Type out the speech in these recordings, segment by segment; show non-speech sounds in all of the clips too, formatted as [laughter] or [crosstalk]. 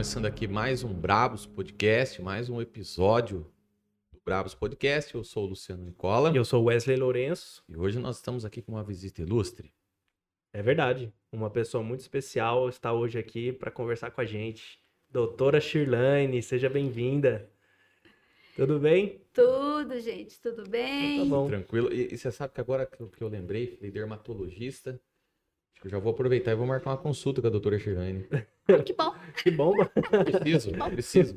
começando aqui mais um Brabos Podcast, mais um episódio do Brabos Podcast. Eu sou o Luciano Nicola Eu sou Wesley Lourenço. e hoje nós estamos aqui com uma visita ilustre. É verdade. Uma pessoa muito especial está hoje aqui para conversar com a gente. Doutora Shirlane, seja bem-vinda. Tudo bem? Tudo, gente, tudo bem? Tá bom. Tranquilo. E, e você sabe que agora que eu, que eu lembrei, falei dermatologista, acho que eu já vou aproveitar e vou marcar uma consulta com a doutora Shirlane. [laughs] Que bom. [laughs] Que bom. Preciso, preciso.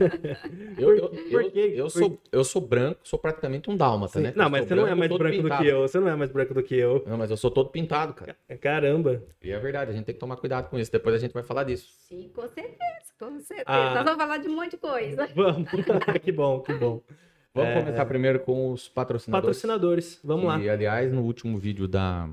Eu, eu, eu, eu sou, eu sou branco, sou praticamente um dálmata, Sim. né? Não, Eu mas você não é mais branco do pintado. que eu. Você não é mais branco do que eu. Não, mas eu sou todo pintado, cara. Caramba. E é verdade, a gente tem que tomar cuidado com isso. Depois a gente vai falar disso. Sim, com certeza, com certeza. Ah. Nós vamos falar de um monte de coisa. Vamos. [laughs] que bom, que bom. Vamos É. começar primeiro com os patrocinadores. Patrocinadores. Vamos lá. E, aliás, no último vídeo da,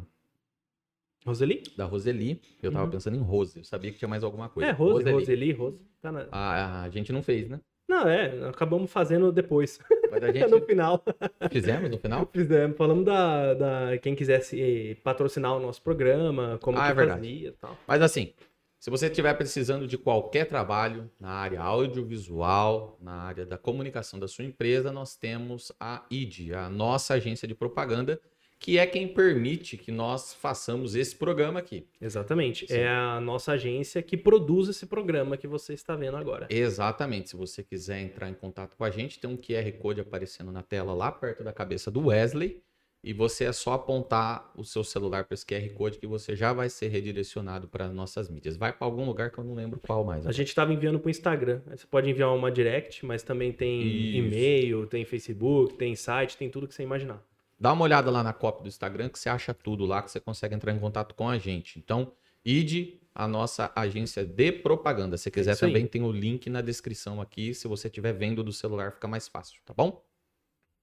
Roseli? da Roseli, eu tava Uhum. pensando em Rose. Eu sabia que tinha mais alguma coisa. É, Rose, Roseli. Roseli, Rose. Tá na- A, a gente não fez, né? Não, é, acabamos fazendo depois. Mas a [laughs] no gente final. fizemos no final. Fizemos, falamos da, da quem quisesse patrocinar o nosso programa, como Ah, que é verdade. fazia e tal. Mas assim, se você estiver precisando de qualquer trabalho na área audiovisual, na área da comunicação da sua empresa, nós temos a ID, a nossa agência de propaganda, que é quem permite que nós façamos esse programa aqui. Exatamente. Sim. É a nossa agência que produz esse programa que você está vendo agora. Exatamente. Se você quiser entrar em contato com a gente, tem um QR Code aparecendo na tela lá perto da cabeça do Wesley. E você é só apontar o seu celular para esse QR Code que você já vai ser redirecionado para nossas mídias. Vai para algum lugar que eu não lembro qual mais. A gente estava enviando para o Instagram. Você pode enviar uma direct, mas também tem Isso. e-mail, tem Facebook, tem site, tem tudo que você imaginar. Dá uma olhada lá na cópia do Instagram que você acha tudo lá, que você consegue entrar em contato com a gente. Então, ide a nossa agência de propaganda. Se quiser Isso aí. também tem o link na descrição aqui. Se você estiver vendo do celular, fica mais fácil, tá bom?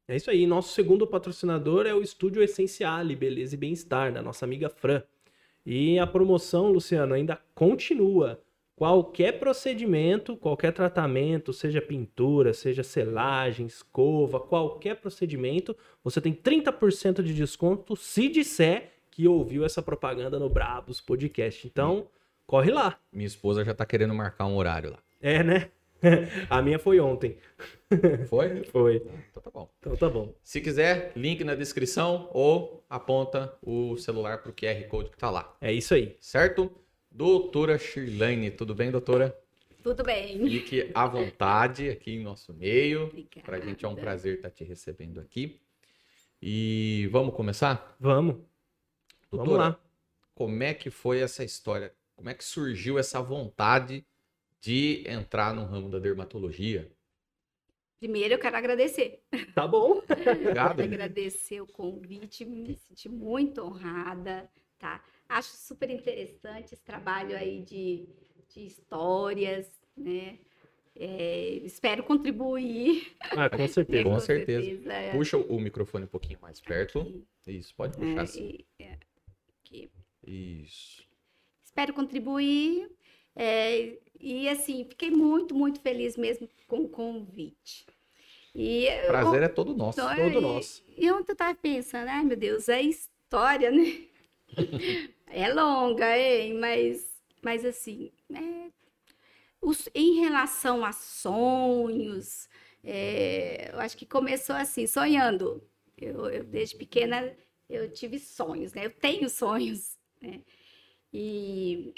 É isso aí. Nosso segundo patrocinador é o Estúdio Essenciale, Beleza e Bem-Estar, da nossa amiga Fran. E a promoção, Luciano, ainda continua. Qualquer procedimento, qualquer tratamento, seja pintura, seja selagem, escova, qualquer procedimento, você tem 30% de desconto se disser que ouviu essa propaganda no Brabos Podcast. Então, corre lá. Minha esposa já tá querendo marcar um horário lá. É, né? [laughs] A minha foi ontem. [laughs] Foi? Foi. Então tá bom. Então tá bom. Se quiser, link na descrição ou aponta o celular pro QR Code que tá lá, É isso aí. certo? Doutora Shirlane, tudo bem, doutora? Tudo bem. Fique à vontade aqui em nosso meio. Obrigada. Pra gente é um prazer estar te recebendo aqui. E vamos começar? Vamos. Vamos lá. Como é que foi essa história? Como é que surgiu essa vontade de entrar no ramo da dermatologia? Primeiro eu quero agradecer. Tá bom. [laughs] Obrigado. Quero agradecer o convite, me senti muito honrada, tá? Acho super interessante esse trabalho aí de, de histórias, né? É, espero contribuir. Ah, com [laughs] certeza. Com certeza. é, Puxa o microfone um pouquinho mais perto. aqui, Isso, pode é, puxar assim. e- é, aqui. Isso. Espero contribuir. é, e assim, fiquei muito, muito feliz mesmo com o convite. E eu- Prazer é todo nosso. Todo e- nosso. E ontem eu tava pensando, ai meu Deus, é história, né? [laughs] é longa, hein? Mas, mas assim, é, os- em relação a sonhos, é, eu acho que começou assim, sonhando. Eu, eu, desde pequena eu tive sonhos, né? Eu tenho sonhos, né? E,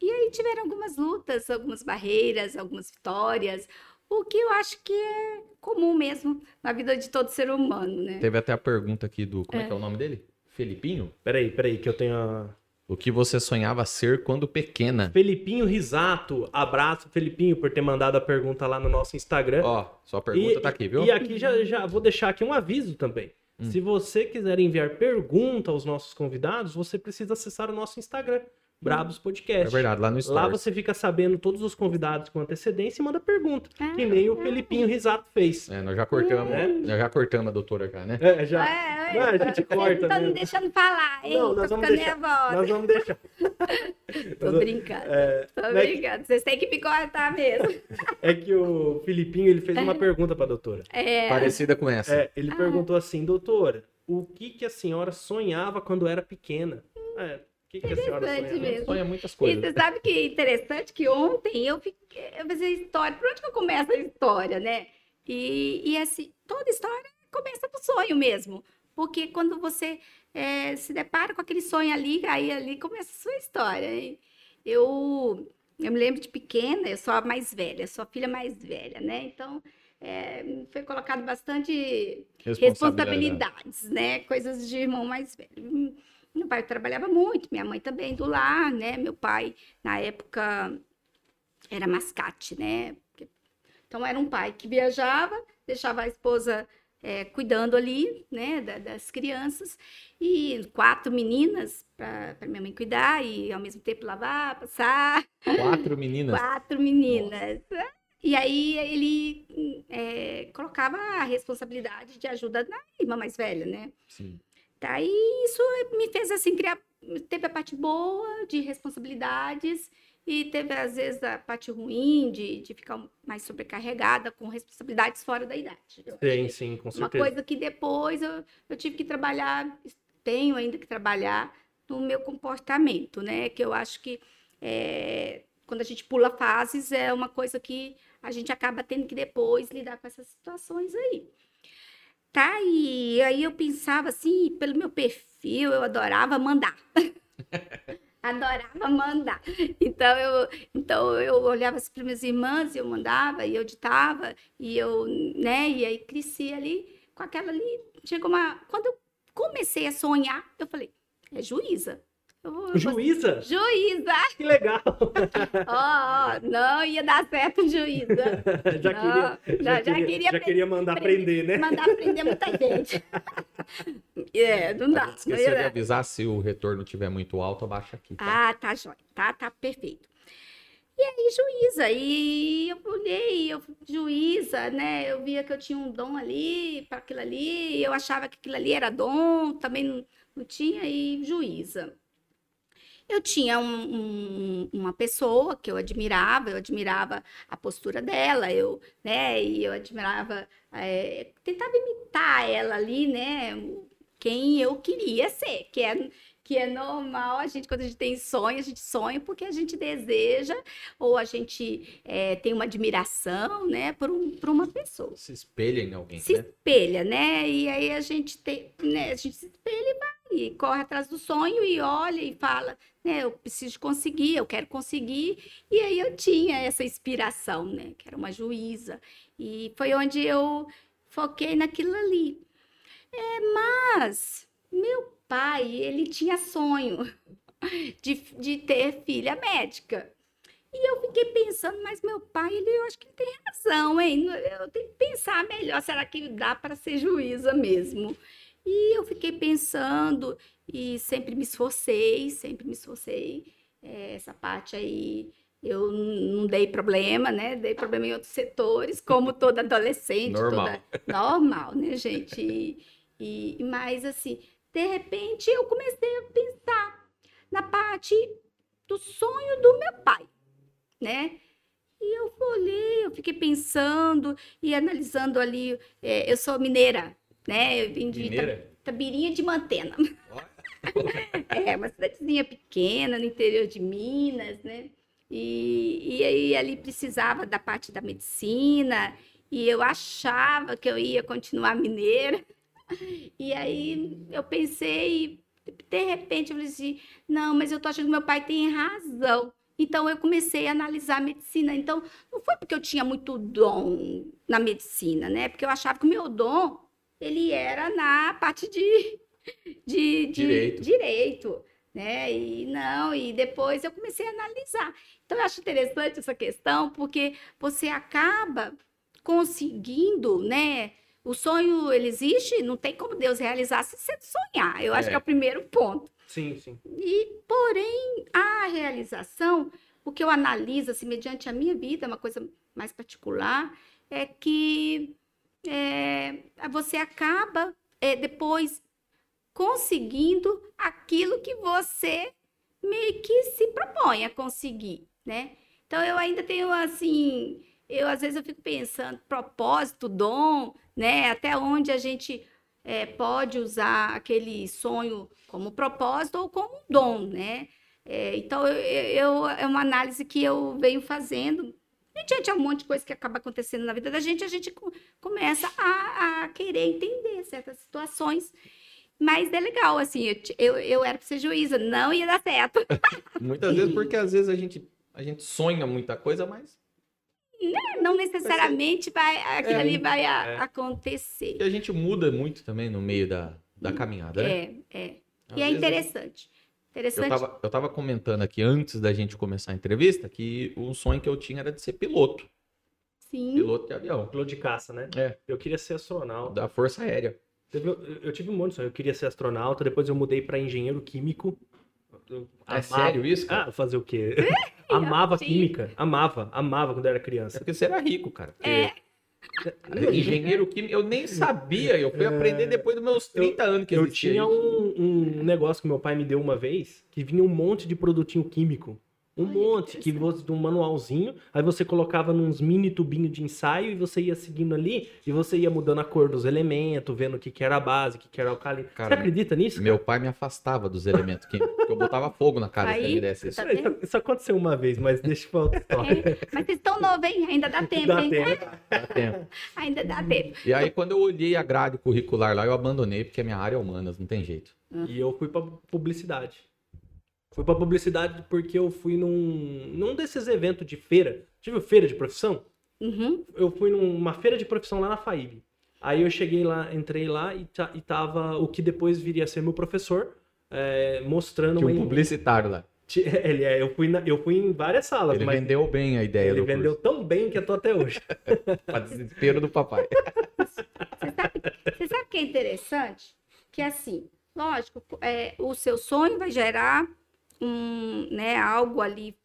e aí tiveram algumas lutas, algumas barreiras, algumas vitórias, o que eu acho que é comum mesmo na vida de todo ser humano, né? Teve até a pergunta aqui do. Como é, que é o nome dele? Felipinho? Peraí, peraí, que eu tenho a... O que você sonhava ser quando pequena? Felipinho Risato. Abraço, Felipinho, por ter mandado a pergunta lá no nosso Instagram. Ó, sua pergunta E- tá aqui, viu? E aqui já, já vou deixar aqui um aviso também. Hum. Se você quiser enviar pergunta aos nossos convidados, você precisa acessar o nosso Instagram, Brabos Podcast. É verdade, lá no Lá Stories. você fica sabendo todos os convidados com antecedência e manda pergunta. Ah, Que nem o Felipinho Risato fez. É, nós já cortamos, É. nós já cortamos a doutora já, né? É, já. É, Não, a gente vocês corta não estão me mesmo. deixando falar, hein? Não, Tô nós vamos ficando deixar. nervosa. Nós vamos deixar. [laughs] Tô brincando. É, Tô é que- brincando. Vocês têm que me cortar mesmo. [laughs] É que o Filipinho ele fez uma pergunta pra doutora. É, Parecida com essa. É, ele perguntou assim, doutora, o que, que a senhora sonhava quando era pequena? É, que, que a senhora Interessante sonha? mesmo. Sonha muitas E coisas. você sabe que é interessante que ontem eu fiquei, eu fiz a história, por onde que eu começo a história, né? E, e assim, toda história começa do sonho mesmo. Porque quando você eh, se depara com aquele sonho ali, aí ali começa a sua história. hein? Eu, eu me lembro de pequena, eu sou a mais velha, sou a filha mais velha, né? Então, eh, foi colocado bastante responsabilidades, né? Coisas de irmão mais velho. Meu pai trabalhava muito, minha mãe também do lar, né? Meu pai, na época, era mascate, né? Então, era um pai que viajava, deixava a esposa eh, cuidando ali, né? da- das crianças, e quatro meninas para minha mãe cuidar, e ao mesmo tempo lavar, passar. Quatro [laughs] meninas. Quatro meninas. E aí ele eh, colocava a responsabilidade de ajuda da irmã mais velha, né? Sim. Tá, e isso me fez assim criar. Teve a parte boa de responsabilidades e teve às vezes a parte ruim de, de ficar mais sobrecarregada com responsabilidades fora da idade. Sim, sim, com uma certeza. coisa que depois eu, eu tive que trabalhar, tenho ainda que trabalhar no meu comportamento, né? Que eu acho que é, quando a gente pula fases é uma coisa que a gente acaba tendo que depois lidar com essas situações aí. Tá, e aí eu pensava assim, pelo meu perfil, eu adorava mandar. [laughs] Adorava mandar. Então eu, então eu olhava assim para minhas irmãs e eu mandava e eu ditava e eu, né, e aí cresci ali com aquela ali. Chegou uma, quando eu comecei a sonhar, eu falei, é juíza. Juíza? Juíza! Que legal! [laughs] Ó, ó, não ia dar certo juíza. [laughs] já, Não, queria, já- já queria já queria mandar aprender. aprender, né? Mandar prender muita gente. [laughs] É, não dá. Esqueceu ia de avisar se o retorno estiver muito alto, abaixa aqui. Tá? Ah, tá jóia. Tá, tá perfeito. E aí, juíza, e eu olhei, eu, juíza, né? Eu via que eu tinha um dom ali, para aquilo ali, eu achava que aquilo ali era dom, também não, não tinha, e juíza. Eu tinha um- um- uma pessoa que eu admirava, eu admirava a postura dela, eu, né? E eu admirava, eh, tentava imitar ela ali, né? Quem eu queria ser, que é que é normal, a gente, quando a gente tem sonho, a gente sonha porque a gente deseja, ou a gente eh, tem uma admiração, né, por, um, por uma pessoa. Se espelha em alguém, Se né? espelha, né? E aí a gente tem, né, a gente se espelha e vai, e corre atrás do sonho e olha e fala, né, eu preciso conseguir, eu quero conseguir. E aí eu tinha essa inspiração, né, que era uma juíza. E foi onde eu foquei naquilo ali. É, mas meu pai, ele tinha sonho de, de ter filha médica. E eu fiquei pensando, mas meu pai, ele, eu acho que ele tem razão, hein? Eu tenho que pensar melhor, será que dá para ser juíza mesmo? E eu fiquei pensando e sempre me esforcei, sempre me esforcei. É, essa parte aí eu não dei problema, né? Dei problema em outros setores, como toda adolescente, Normal. toda normal, né, gente? E, e mas assim, de repente eu comecei a pensar na parte do sonho do meu pai, né? E eu olhei, eu fiquei pensando e analisando ali. é, eu sou mineira, né? Eu vim de Mineira? Tabirinha de Mantena. [laughs] É, uma cidadezinha pequena no interior de Minas, né? E, e aí ali precisava da parte da medicina, e eu achava que eu ia continuar mineira. [laughs] E aí eu pensei, de repente eu falei assim, não, mas eu tô achando que meu pai tem razão. Então eu comecei a analisar a medicina. Então não foi porque eu tinha muito dom na medicina, né? Porque eu achava que o meu dom ele era na parte de, de, de Direito. direito, né? E não, e depois eu comecei a analisar. Então eu acho interessante essa questão porque você acaba conseguindo, né? O sonho, ele existe, não tem como Deus realizar se você sonhar. Eu acho É. que é o primeiro ponto. Sim, sim. E, porém, a realização, o que eu analiso, assim, mediante a minha vida, uma coisa mais particular, é que é, você acaba é, depois conseguindo aquilo que você meio que se propõe a conseguir, né? Então, eu ainda tenho, assim, eu às vezes eu fico pensando, propósito, dom, né? Até onde a gente é, pode usar aquele sonho como propósito ou como dom, né? É, então, eu, eu, é uma análise que eu venho fazendo. Mediante um monte de coisa que acaba acontecendo na vida da gente, a gente começa a, a querer entender certas situações. Mas é legal, assim, eu, eu, era para ser juíza, não ia dar certo. [laughs] Muitas vezes, [laughs] porque às vezes a gente, a gente sonha muita coisa, mas não necessariamente vai, aquilo é, ali vai a, é. acontecer. E a gente muda muito também no meio da, da caminhada, né? É, é. Às e é interessante. Interessante. Eu tava, eu tava comentando aqui antes da gente começar a entrevista que um sonho que eu tinha era de ser piloto. Sim. Piloto de avião. Piloto de caça, né? É. Eu queria ser astronauta. Da Força Aérea. Eu tive um monte de sonho. Eu queria ser astronauta, depois eu mudei para engenheiro químico. Eu é sério isso? Cara? Ah, fazer o quê? [laughs] amava química. Amava, amava quando era criança. É porque você era rico, cara. Porque... É. Engenheiro químico, eu nem sabia, eu fui é... aprender depois dos meus 30 eu, anos que Eu tinha um, um, negócio que meu pai me deu uma vez, que vinha um monte de produtinho químico. Um Olha, monte, que você, de um manualzinho, aí você colocava nos mini tubinhos de ensaio e você ia seguindo ali e você ia mudando a cor dos elementos, vendo o que, que era a base, o que, que era alcalino. Cara, você acredita nisso? Meu pai me afastava dos elementos porque eu botava fogo na cara aí, se me desse isso. Tá isso. isso. aconteceu uma vez, mas deixa eu falar é, Mas vocês estão novos, hein? Ainda dá tempo, dá hein? Tempo. Dá tempo. [laughs] Ainda dá tempo. E aí, quando eu olhei a grade curricular lá, eu abandonei, porque a minha área é humanas, não tem jeito. E eu fui para publicidade. Fui pra publicidade porque eu fui num, num desses eventos de feira. Tive feira de profissão? Uhum. Eu fui numa feira de profissão lá na FAIB. Aí eu cheguei lá, entrei lá e, e tava o que depois viria a ser meu professor, é, mostrando... Tinha um publicitário lá. Ele é, eu fui, na, eu fui em várias salas. Ele vendeu bem a ideia ele do vendeu curso. tão bem que eu tô até hoje. [laughs] pra desespero do papai. Você sabe, você sabe o que é interessante? Que assim, lógico, é, o seu sonho vai gerar um, né, algo ali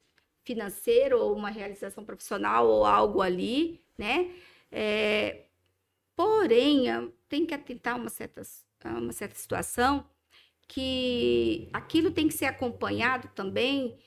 financeiro ou uma realização profissional ou algo ali, né? É, porém, tem que atentar uma certa, uma certa situação que aquilo tem que ser acompanhado também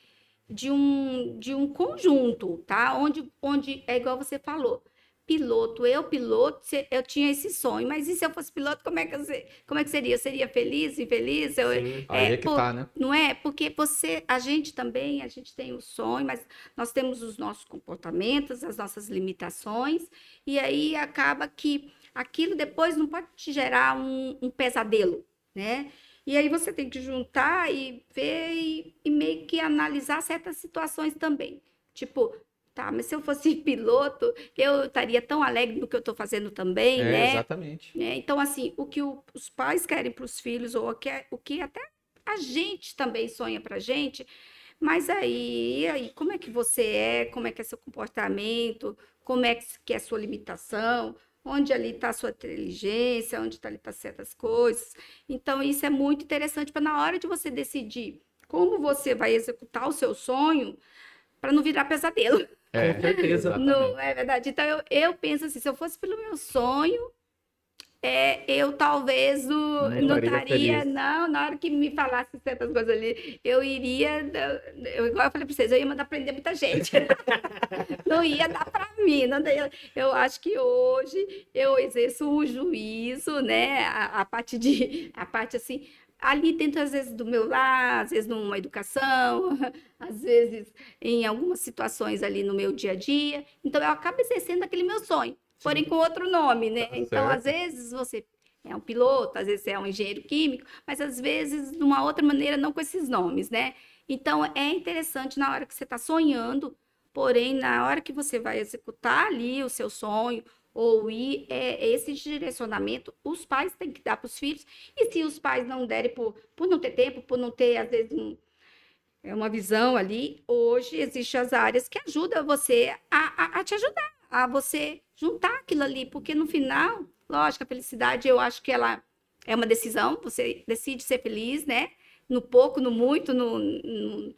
de um, de um conjunto, tá? Onde, onde é igual você falou, piloto, eu piloto, eu tinha esse sonho, mas e se eu fosse piloto, como é que, eu, como é que seria? Eu seria feliz, infeliz? Eu, Sim, é, é que por, tá, né? Não é? Porque você, a gente também, a gente tem o sonho, mas nós temos os nossos comportamentos, as nossas limitações, e aí acaba que aquilo depois não pode te gerar um, um pesadelo, né? E aí você tem que juntar e ver e, e meio que analisar certas situações também. Tipo, Tá, mas se eu fosse [laughs] piloto, eu estaria tão alegre do que eu estou fazendo também, é, né? Exatamente. É, então, assim, o que o, os pais querem para os filhos, ou o que, é, o que até a gente também sonha para a gente, mas aí, aí, como é que você é, como é que é seu comportamento, como é que é sua limitação, onde ali está a sua inteligência, onde está ali tá certas coisas. Então, isso é muito interessante para na hora de você decidir como você vai executar o seu sonho, para não virar pesadelo. [laughs] É, Com certeza. Não, é verdade. Então, eu, eu penso assim, se eu fosse pelo meu sonho, é, eu talvez o, não, estaria, não, na hora que me falasse certas coisas ali, eu iria, eu, igual eu falei para vocês, eu ia mandar prender muita gente. [laughs] não ia dar para mim. Não, eu, eu acho que hoje eu exerço o juízo, né? A, a parte de, a parte assim, ali dentro, às vezes, do meu lar, às vezes numa educação, [laughs] às vezes em algumas situações ali no meu dia a dia. Então, eu acabo exercendo aquele meu sonho, porém com outro nome, né? Tá então, às vezes, você é um piloto, às vezes é um engenheiro químico, mas às vezes de uma outra maneira, não com esses nomes, né? Então, é interessante na hora que você está sonhando, porém, na hora que você vai executar ali o seu sonho, ou ir, é, esse direcionamento os pais têm que dar para os filhos. E se os pais não derem por, por não ter tempo, por não ter, às vezes, um, é uma visão ali, hoje existem as áreas que ajudam você a, a, a, te ajudar, a você juntar aquilo ali, porque no final, lógico, a felicidade, eu acho que ela é uma decisão, você decide ser feliz, né? No pouco, no muito, no, no...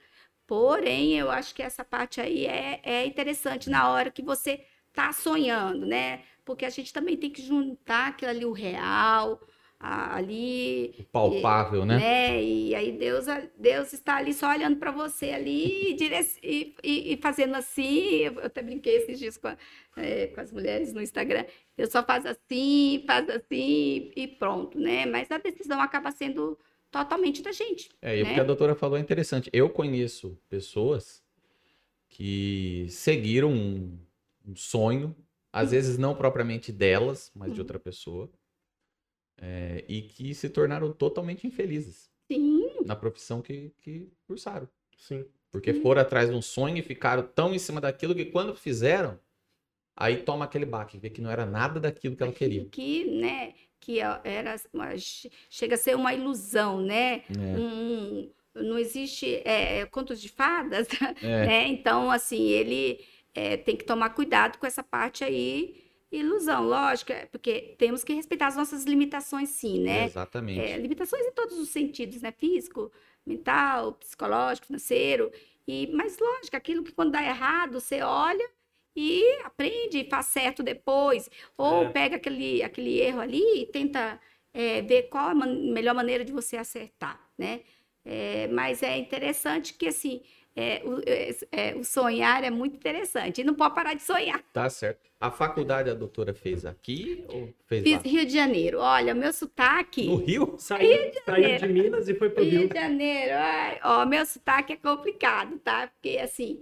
porém, eu acho que essa parte aí é, é interessante na hora que você tá sonhando, né? Porque a gente também tem que juntar aquilo ali, o real, ali. O palpável, e, né? né? E aí Deus, Deus está ali só olhando para você ali e, e, e, fazendo assim. Eu até brinquei esses dias com, a, é, com as mulheres no Instagram. Eu só faço assim, faz assim e pronto, né? Mas a decisão acaba sendo totalmente da gente. É, e o né? que a doutora falou é interessante. Eu conheço pessoas que seguiram um, um sonho, às vezes não propriamente delas, mas de Uhum. outra pessoa, é, e que se tornaram totalmente infelizes Sim, na profissão que, que cursaram. Sim. Porque foram atrás de um sonho e ficaram tão em cima daquilo que quando fizeram, aí toma aquele baque, vê que não era nada daquilo que ela queria. que, né, que ó, era, chega a ser uma ilusão, né? É, Um- não existe é, contos de fadas, [laughs] é, né? Então, assim, ele é, tem que tomar cuidado com essa parte aí, ilusão, lógico, é, porque temos que respeitar as nossas limitações, sim, né? exatamente. É, limitações em todos os sentidos, né? Físico, mental, psicológico, financeiro. E, mas, lógico, aquilo que quando dá errado, você olha e aprende e faz certo depois. Ou É. pega aquele, aquele erro ali e tenta é, ver qual a man- melhor maneira de você acertar, né? Mas é interessante que, assim, é, o, é, é, o sonhar é muito interessante. E não pode parar de sonhar. Tá certo. A faculdade a doutora fez aqui ou fez Fiz lá? Rio de Janeiro. Olha, meu sotaque... No Rio? Saiu, saiu de Minas e foi pro Rio Rio. de Janeiro, ai, ó, meu sotaque é complicado, tá? Porque, assim,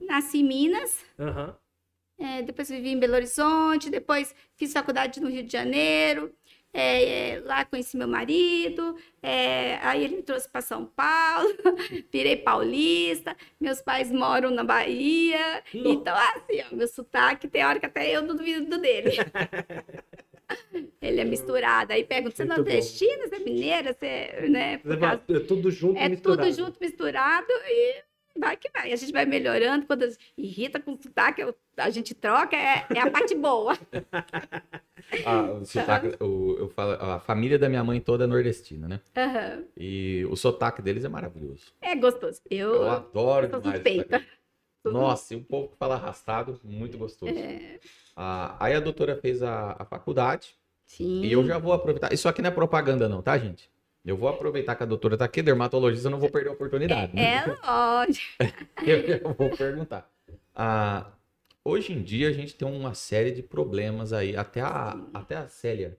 nasci em Minas, Aham. é, depois vivi em Belo Horizonte, depois fiz faculdade no Rio de Janeiro, é, é, lá conheci meu marido, é, aí ele me trouxe para São Paulo, [laughs] virei paulista, meus pais moram na Bahia, então, assim, ó, meu sotaque, tem hora que até eu duvido do dele. [laughs] Ele é misturado. Aí pergunta, você é nordestina, você é mineira, você, é, né? causa- É tudo junto é misturado. tudo junto, misturado e vai que vai. A gente vai melhorando. Quando irrita com sotaque, eu- a gente troca, é, é a parte boa. [laughs] Ah, o sotaque, o- eu falo, a família da minha mãe toda é nordestina, né? Aham. E o sotaque deles é maravilhoso. É gostoso. Eu, Eu adoro eu demais. o suspeita. sotaque. Nossa, e o povo que fala arrastado, muito gostoso. É, Ah, aí a doutora fez a, a faculdade sim. e eu já vou aproveitar. Isso aqui não é propaganda, não, tá, gente? Eu vou aproveitar que a doutora tá aqui, dermatologista, eu não vou perder a oportunidade. né? É lógico. [laughs] Eu, eu vou perguntar. Ah, hoje em dia a gente tem uma série de problemas aí. Até a, até a Célia.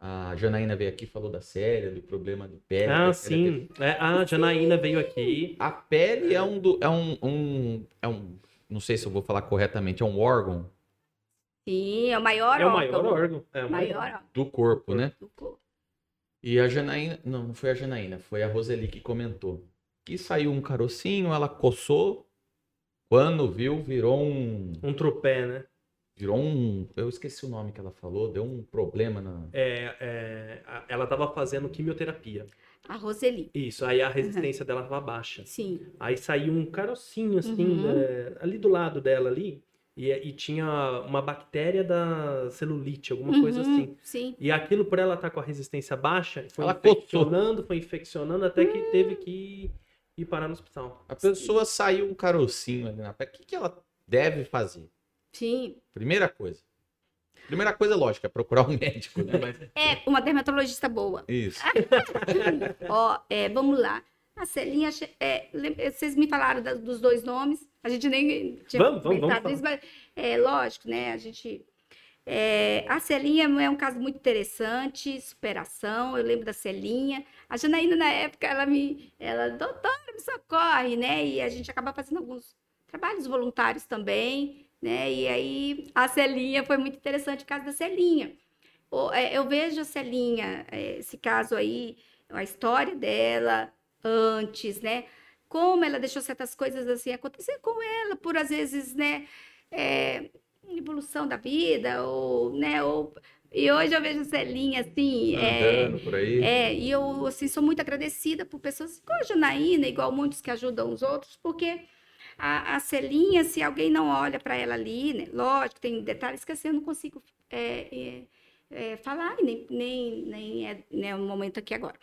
A Janaína veio aqui e falou da Célia, do problema de pele. Ah, sim. É, a Janaína veio aqui. A pele é um, do- é um, um- é um. Não sei se eu vou falar corretamente, é um órgão Sim, é o maior É o maior órgão. órgão. É o Maior órgão do corpo, né? do corpo. E a Janaína. Não, não foi a Janaína, foi a Roseli que comentou. Que saiu um carocinho, ela coçou. Quando viu, virou um. Um trupé, né? Virou um. Eu esqueci o nome que ela falou, deu um problema na. É, é, a- ela tava fazendo quimioterapia. A Roseli. Isso, aí a resistência dela tava baixa. Sim. Aí saiu um carocinho, assim, Uhum. é, ali do lado dela ali. E, e tinha uma bactéria da celulite, alguma coisa Uhum, assim. Sim. E aquilo, por ela estar com a resistência baixa, foi Ela infeccionando, foi infeccionando, até que teve que ir parar no hospital. A pessoa saiu um carocinho ali na pele. O que, que ela deve fazer? Sim. Primeira coisa. Primeira coisa, lógico, é procurar um [laughs] médico, né? Mas- É uma dermatologista boa. Isso. [laughs] Ó, é, vamos lá. A Celinha, é, lem- vocês me falaram da- dos dois nomes. A gente nem tinha Vamos, vamos, vamos comentado isso, mas é lógico, né? A gente. é, a Celinha é um caso muito interessante, superação. Eu lembro da Celinha. A Janaína, na época, ela me. Ela, doutora, me socorre, né? E a gente acaba fazendo alguns trabalhos voluntários também, né? E aí a Celinha foi muito interessante o caso da Celinha. É, Eu vejo a Celinha, é, esse caso aí, a história dela antes, né? Como ela deixou certas coisas assim acontecer com ela, por às vezes, né? É, evolução da vida, ou, né? Ou, e hoje eu vejo a Celinha assim, é, por aí. é, e eu assim, sou muito agradecida por pessoas igual a Janaína, igual muitos que ajudam os outros, porque a, a Celinha, se alguém não olha para ela ali, né? Lógico, tem detalhes que assim, eu não consigo é, é, é, falar, e nem, nem, nem é né, o momento aqui agora.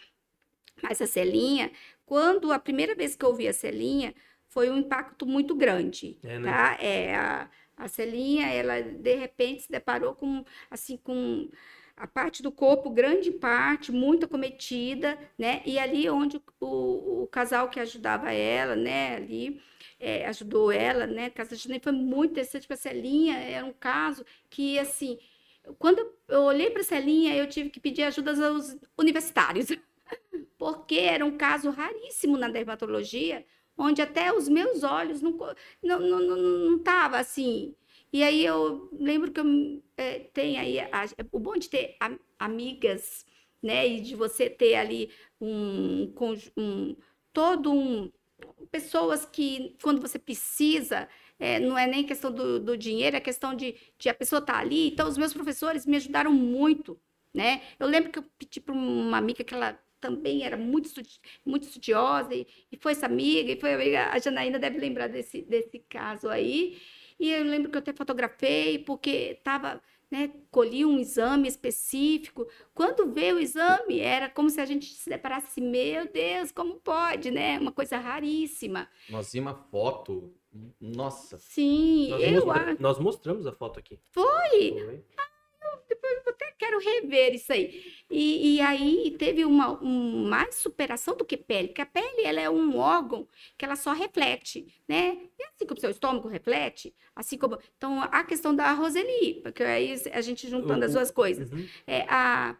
Mas a Celinha, quando a primeira vez que eu vi a Celinha, foi um impacto muito grande, É, né? tá? É, a, a Celinha, ela de repente se deparou com, assim, com a parte do corpo, grande parte, muito acometida, né? E ali onde o, o casal que ajudava ela, né? Ali é, ajudou ela, né? Casa Janine foi muito interessante para a Celinha, era um caso que, assim, quando eu olhei para essa linha, eu tive que pedir ajuda aos universitários, [laughs] porque era um caso raríssimo na dermatologia, onde até os meus olhos não não não, não, não tava assim. E aí eu lembro que é, tem aí a, o bom de ter a, amigas, né, e de você ter ali um, um todo um pessoas que quando você precisa é, não é nem questão do, do, dinheiro, é questão de, de a pessoa estar tá ali. Então, os meus professores me ajudaram muito, né? Eu lembro que eu pedi para uma amiga que ela também era muito, muito estudiosa e, e, foi essa amiga, e foi amiga, a Janaína deve lembrar desse, desse caso aí. E eu lembro que eu até fotografei, porque estava né, colhi um exame específico. Quando veio o exame, era como se a gente se deparasse assim, meu Deus, como pode, né? Uma coisa raríssima. Nós vimos uma foto, nossa. Sim, nós eu mostra... Nós mostramos a foto aqui. Foi? Foi. Ah, depois quero rever isso aí. E, e aí teve uma um, mais superação do que pele, porque a pele ela é um órgão que ela só reflete, né? E assim como o seu estômago reflete, assim como. Então, a questão da Roseli, porque aí a gente juntando as duas coisas, uhum. é, a,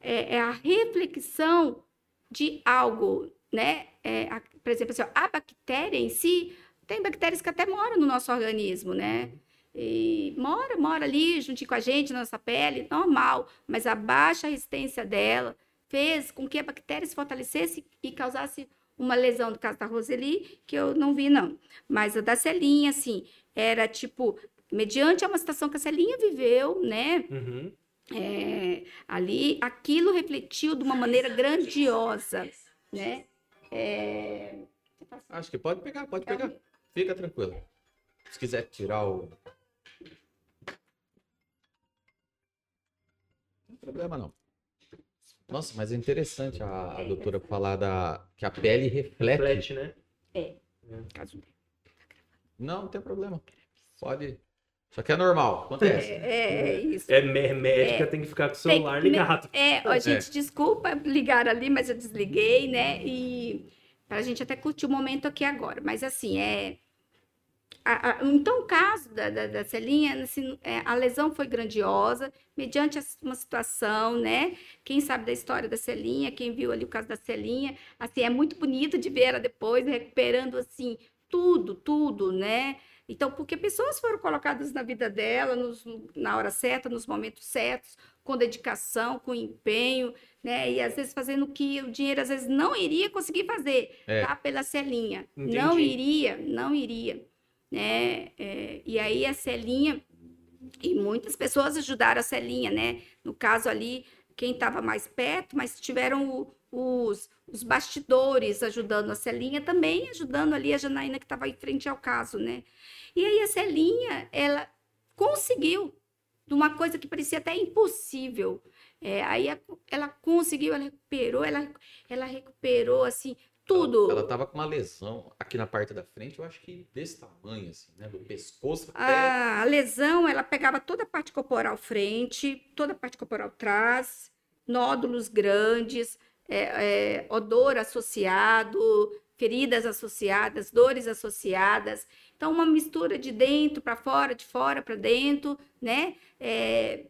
é, é, a reflexão de algo, né? É, a, por exemplo, assim, a bactéria em si, tem bactérias que até moram no nosso organismo, né? Uhum. E mora, mora ali junto com a gente, na nossa pele, normal, mas a baixa resistência dela fez com que a bactéria se fortalecesse e causasse uma lesão, no caso da Roseli, que eu não vi, não. Mas a da Celinha, assim, era tipo, mediante uma situação que a Celinha viveu, né? Uhum. É, ali, aquilo refletiu de uma maneira grandiosa, né? É... Acho que pode pegar, pode pegar. Fica tranquilo. Se quiser tirar o, problema não. Nossa, mas é interessante a, a doutora falar da, que a pele reflete. Reflete, né? É. é. Caso dele. Não, não tem problema. Pode. Só que é normal, acontece. É, é, é isso. É médica, é, tem que ficar com o celular tem, ligado. É, ó, gente, é. desculpa ligar ali, mas eu desliguei, né? E pra gente até curtir o momento aqui agora. Mas assim, é a, a, então, o caso da, da, da Celinha, assim, é, a lesão foi grandiosa, mediante uma situação, né? Quem sabe da história da Celinha, quem viu ali o caso da Celinha, assim, é muito bonito de ver ela depois recuperando, assim, tudo, tudo, né? Então, porque pessoas foram colocadas na vida dela nos, na hora certa, nos momentos certos, com dedicação, com empenho, né? E às vezes fazendo o que o dinheiro às vezes não iria conseguir fazer, é. tá? Pela Celinha. Entendi. Não iria, não iria né? É, e aí a Celinha, e muitas pessoas ajudaram a Celinha, né? No caso ali, quem estava mais perto, mas tiveram o, os, os bastidores ajudando a Celinha também, ajudando ali a Janaína que estava em frente ao caso, né? E aí a Celinha, ela conseguiu, de uma coisa que parecia até impossível, é, aí a, ela conseguiu, ela recuperou, ela, ela recuperou, assim, tudo. Ela, ela tava com uma lesão aqui na parte da frente, eu acho que desse tamanho, assim, né? Do pescoço até... A lesão, ela pegava toda a parte corporal frente, toda a parte corporal trás, nódulos grandes, é, é, odor associado, feridas associadas, dores associadas. Então, uma mistura de dentro para fora, de fora para dentro, né? É,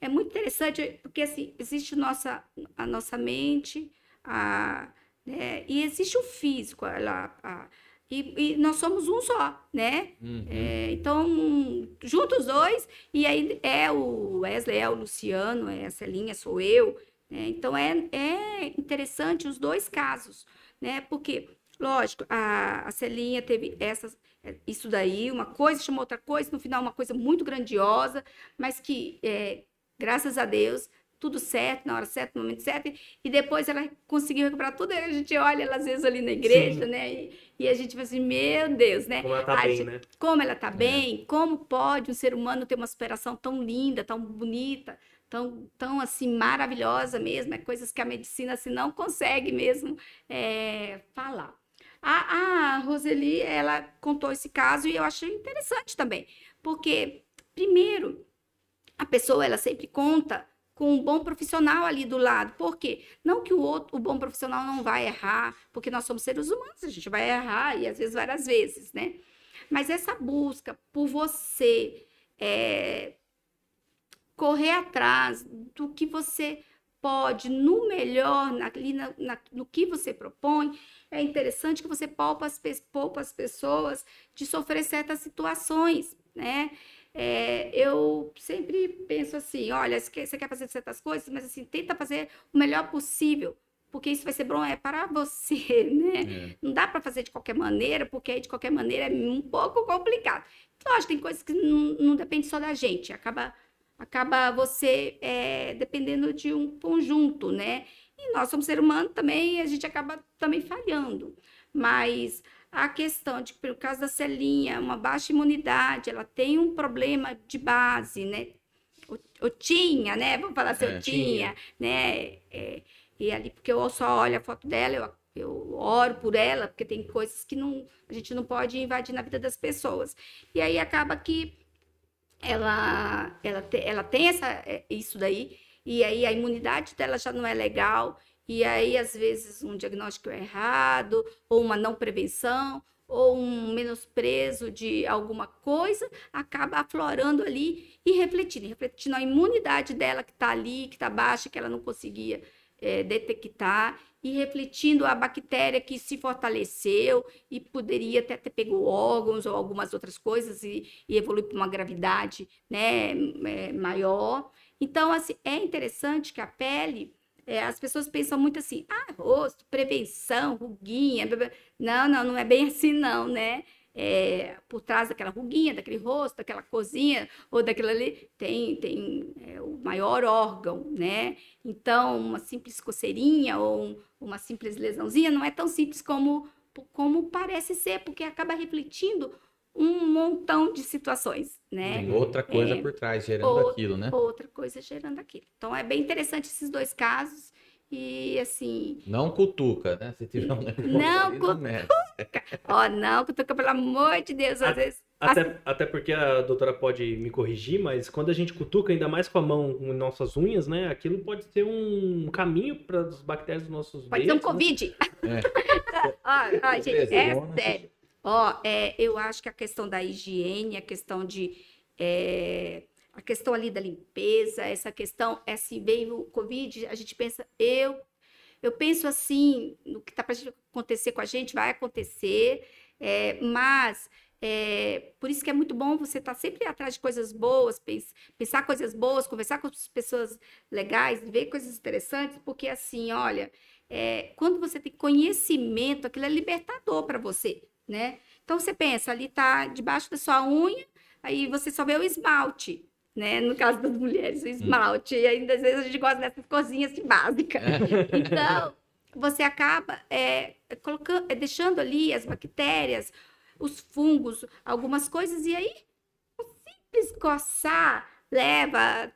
é muito interessante, porque assim, existe nossa, a nossa mente, a né? E existe o físico, ela, a, e, e, nós somos um só, né? Uhum. É, então, juntos os dois, e aí é o Wesley, é o Luciano, é a Celinha, sou eu. Né? Então, é, é interessante os dois casos, né? Porque, lógico, a, a Celinha teve essas, isso daí, uma coisa chamou outra coisa, no final uma coisa muito grandiosa, mas que, é, graças a Deus, tudo certo, na hora certa, no momento certo, e depois ela conseguiu recuperar tudo, a gente olha ela às vezes ali na igreja, Sim. né, e, e, a gente fala assim, meu Deus, né? Como ela tá a bem, gente, né? Como ela tá é. bem, como pode um ser humano ter uma superação tão linda, tão bonita, tão, tão assim, maravilhosa mesmo, é coisas que a medicina assim, não consegue mesmo é, falar. A, a Roseli, ela contou esse caso e eu achei interessante também, porque, primeiro, a pessoa, ela sempre conta com um bom profissional ali do lado. Por quê? Não que o outro, o bom profissional não vai errar, porque nós somos seres humanos, a gente vai errar e às vezes várias vezes, né? Mas essa busca por você é, correr atrás do que você pode, no melhor, na, na, no que você propõe, é interessante que você poupa as, poupa as pessoas de sofrer certas situações, né? É, eu sempre penso assim, olha, você quer fazer certas coisas, mas assim, tenta fazer o melhor possível, porque isso vai ser bom é para você, [laughs] né? É. Não dá para fazer de qualquer maneira, porque aí de qualquer maneira é um pouco complicado. Lógico, tem coisas que não, não depende só da gente, acaba acaba você é, dependendo de um conjunto, né? E nós somos ser humano também, a gente acaba também falhando. Mas a questão de, por causa da celinha, uma baixa imunidade, ela tem um problema de base, né? Ou, tinha, né? Vamos falar assim, é, tinha, tinha, né? É, e ali, porque eu só olho a foto dela, eu eu oro por ela, porque tem coisas que não, a gente não pode invadir na vida das pessoas. E aí acaba que ela, ela, te, ela tem essa, é, isso daí, e aí a imunidade dela já não é legal, e aí às vezes um diagnóstico errado, ou uma não prevenção, ou um menosprezo de alguma coisa, acaba aflorando ali e refletindo, refletindo a imunidade dela que está ali, que está baixa, que ela não conseguia é, detectar, e refletindo a bactéria que se fortaleceu e poderia até ter pego órgãos ou algumas outras coisas e, e evoluir para uma gravidade né, é, maior. Então, assim, é interessante que a pele, é, as pessoas pensam muito assim, ah, rosto, prevenção, ruguinha. Não, não, não é bem [laughs] assim, não, né? é, por trás daquela ruguinha, daquele rosto, daquela cozinha ou daquilo ali, tem, tem é, o maior órgão, né? Então, uma simples coceirinha ou um, uma simples lesãozinha não é tão simples como, como parece ser, porque acaba refletindo um montão de situações, né? Tem outra coisa é, por trás gerando aquilo, né? Outra coisa gerando aquilo. Então, é bem interessante esses dois casos. E assim. Não cutuca, né? Se tiver um negócio. Não cutuca. Ó, oh, não cutuca, pelo amor de Deus. Às a, vezes. Até, até porque a doutora pode me corrigir, mas quando a gente cutuca, ainda mais com a mão em nossas unhas, né? Aquilo pode ser um caminho para as bactérias dos nossos Pode ser um né? Covid. Né? É. [laughs] ó, ó, gente, é sério. Ó, é, eu acho que a questão da higiene, a questão de. É, a questão ali da limpeza, essa questão, é assim, veio o Covid, a gente pensa, eu, eu penso assim, no que está para acontecer com a gente, vai acontecer, é, mas é, por isso que é muito bom você estar tá sempre atrás de coisas boas, pensar coisas boas, conversar com as pessoas legais, ver coisas interessantes, porque assim, olha, é, quando você tem conhecimento, aquilo é libertador para você, né? Então você pensa, ali está debaixo da sua unha, aí você só vê o esmalte né? No caso das mulheres, o hum. esmalte. E ainda às vezes a gente gosta dessas coisinhas assim, básicas. É. [laughs] Então, você acaba é, colocando, é, deixando ali as bactérias, os fungos, algumas coisas, e aí o simples coçar leva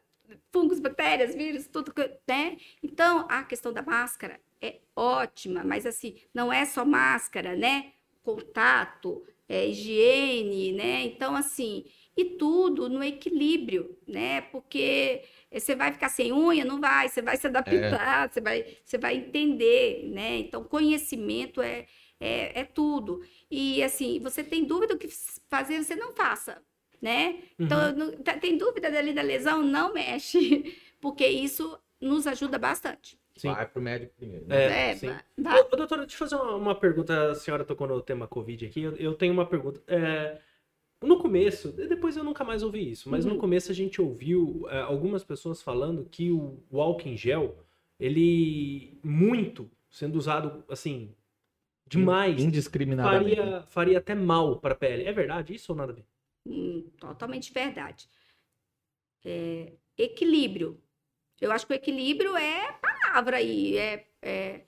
fungos, bactérias, vírus, tudo, né? Então, a questão da máscara é ótima, mas assim, não é só máscara, né? Contato, é, higiene, né? Então, assim, e tudo no equilíbrio, né? Porque você vai ficar sem unha, não vai, você vai se adaptar, é. você, vai, você vai entender, né? Então, conhecimento é, é, é, tudo. E assim, você tem dúvida do que fazer, você não faça, né? Então, uhum. Não, tem dúvida dali da lesão, não mexe, [laughs] porque isso nos ajuda bastante. Sim. Vai pro médico primeiro. Né? É, é sim. Vai. Ô, doutora, deixa eu fazer uma, uma, pergunta. A senhora tocou no tema Covid aqui. Eu, eu tenho uma pergunta. É, no começo, depois eu nunca mais ouvi isso, mas uhum. no começo a gente ouviu é, algumas pessoas falando que o, o álcool em gel, ele muito sendo usado assim demais, indiscriminadamente, faria, faria até mal para a pele. É verdade isso ou nada a ver? Hum, totalmente verdade. É, equilíbrio. Eu acho que o equilíbrio é palavra aí, é, é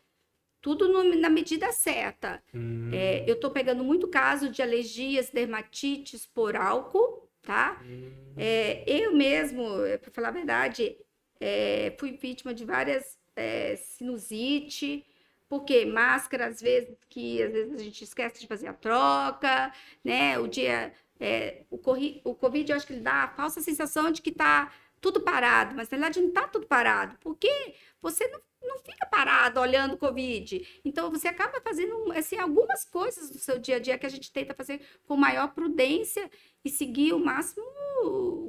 tudo no, na medida certa. Hum. É, eu estou pegando muito caso de alergias, dermatites por álcool, tá? Hum. É, eu mesmo, é, para falar a verdade, é, fui vítima de várias é, sinusite, porque máscara, às vezes, que às vezes a gente esquece de fazer a troca, né? O dia. É, o, corri, o Covid, eu acho que ele dá a falsa sensação de que está tudo parado, mas na verdade não está tudo parado, porque você não, não fica parado olhando o Covid. Então, você acaba fazendo assim, algumas coisas do seu dia a dia que a gente tenta fazer com maior prudência e seguir o máximo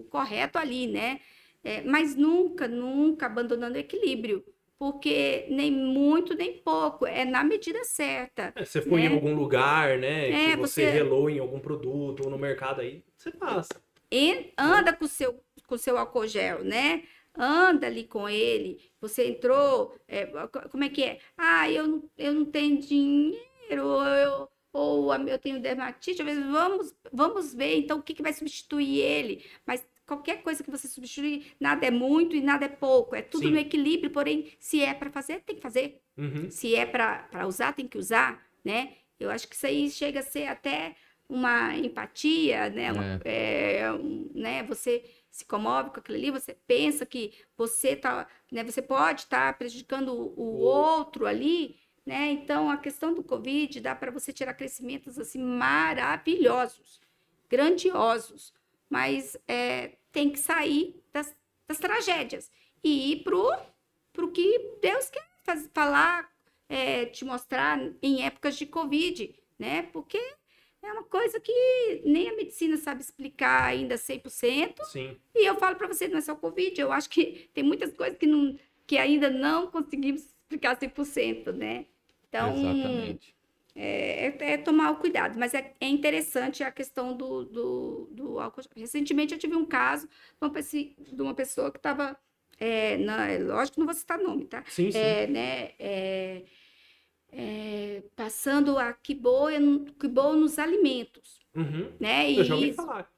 correto ali, né? é, mas nunca, nunca abandonando o equilíbrio. Porque nem muito, nem pouco. É na medida certa. É, você foi né? em algum lugar, né? É, que você, você- relou em algum produto ou no mercado aí, você passa. En- anda com o seu, com seu álcool gel, né? Anda ali com ele. Você entrou, é, co- como é que é? Ah, eu não, eu não tenho dinheiro, ou eu, ou eu tenho dermatite. Às vezes, vamos, vamos ver, então, o que, que vai substituir ele? Mas qualquer coisa que você substituir, nada é muito e nada é pouco. É tudo Sim. no equilíbrio, porém, se é para fazer, tem que fazer. Uhum. Se é para usar, tem que usar, né? Eu acho que isso aí chega a ser até uma empatia, né? Uma- é, um, né? Você se comove com aquilo ali, você pensa que você tá, né? Você pode estar prejudicando o, outro ali, né? Então a questão do Covid dá para você tirar crescimentos assim maravilhosos, grandiosos, mas é, tem que sair das, das tragédias e ir pro pro que Deus quer faz- falar, é, te mostrar em épocas de Covid, né? Porque é uma coisa que nem a medicina sabe explicar ainda 100%. Sim. E eu falo para você, não é só Covid, eu acho que [laughs] tem muitas coisas que, não, que ainda não conseguimos explicar 100%, né? Então, Exatamente. é, é- é tomar o cuidado. Mas é, é interessante a questão do, do, do álcool. Recentemente eu tive um caso de uma, pessoa que estava. É, é lógico que não vou citar nome, tá? Sim, sim. É, né, é, é, passando a quiboa, quiboa nos alimentos, Uhum. né? E Eu já ouvi isso- falar.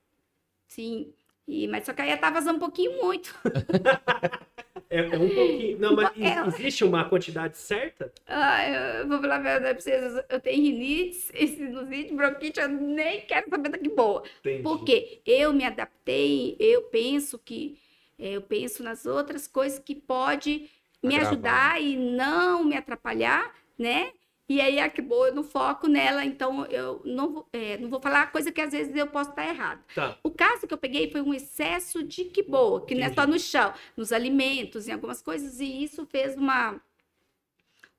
Sim. E, mas só que aí tá vazando um pouquinho muito. [laughs] É, é um pouquinho. Não, mas É. existe uma quantidade certa? Ah, eu vou falar a verdade pra vocês, eu tenho rinite, [laughs] sinusite, bronquite, eu nem quero saber da quiboa. Entendi. Porque eu me adaptei, eu penso que eh, eu penso nas outras coisas que pode me Agravar. ajudar e não me atrapalhar, né? E aí a que boa eu não foco nela, então eu não vou, eh, não vou falar coisa que às vezes eu posso estar errada. Tá. O caso que eu peguei foi um excesso de que boa, que não é só no chão, nos alimentos, em algumas coisas, e isso fez uma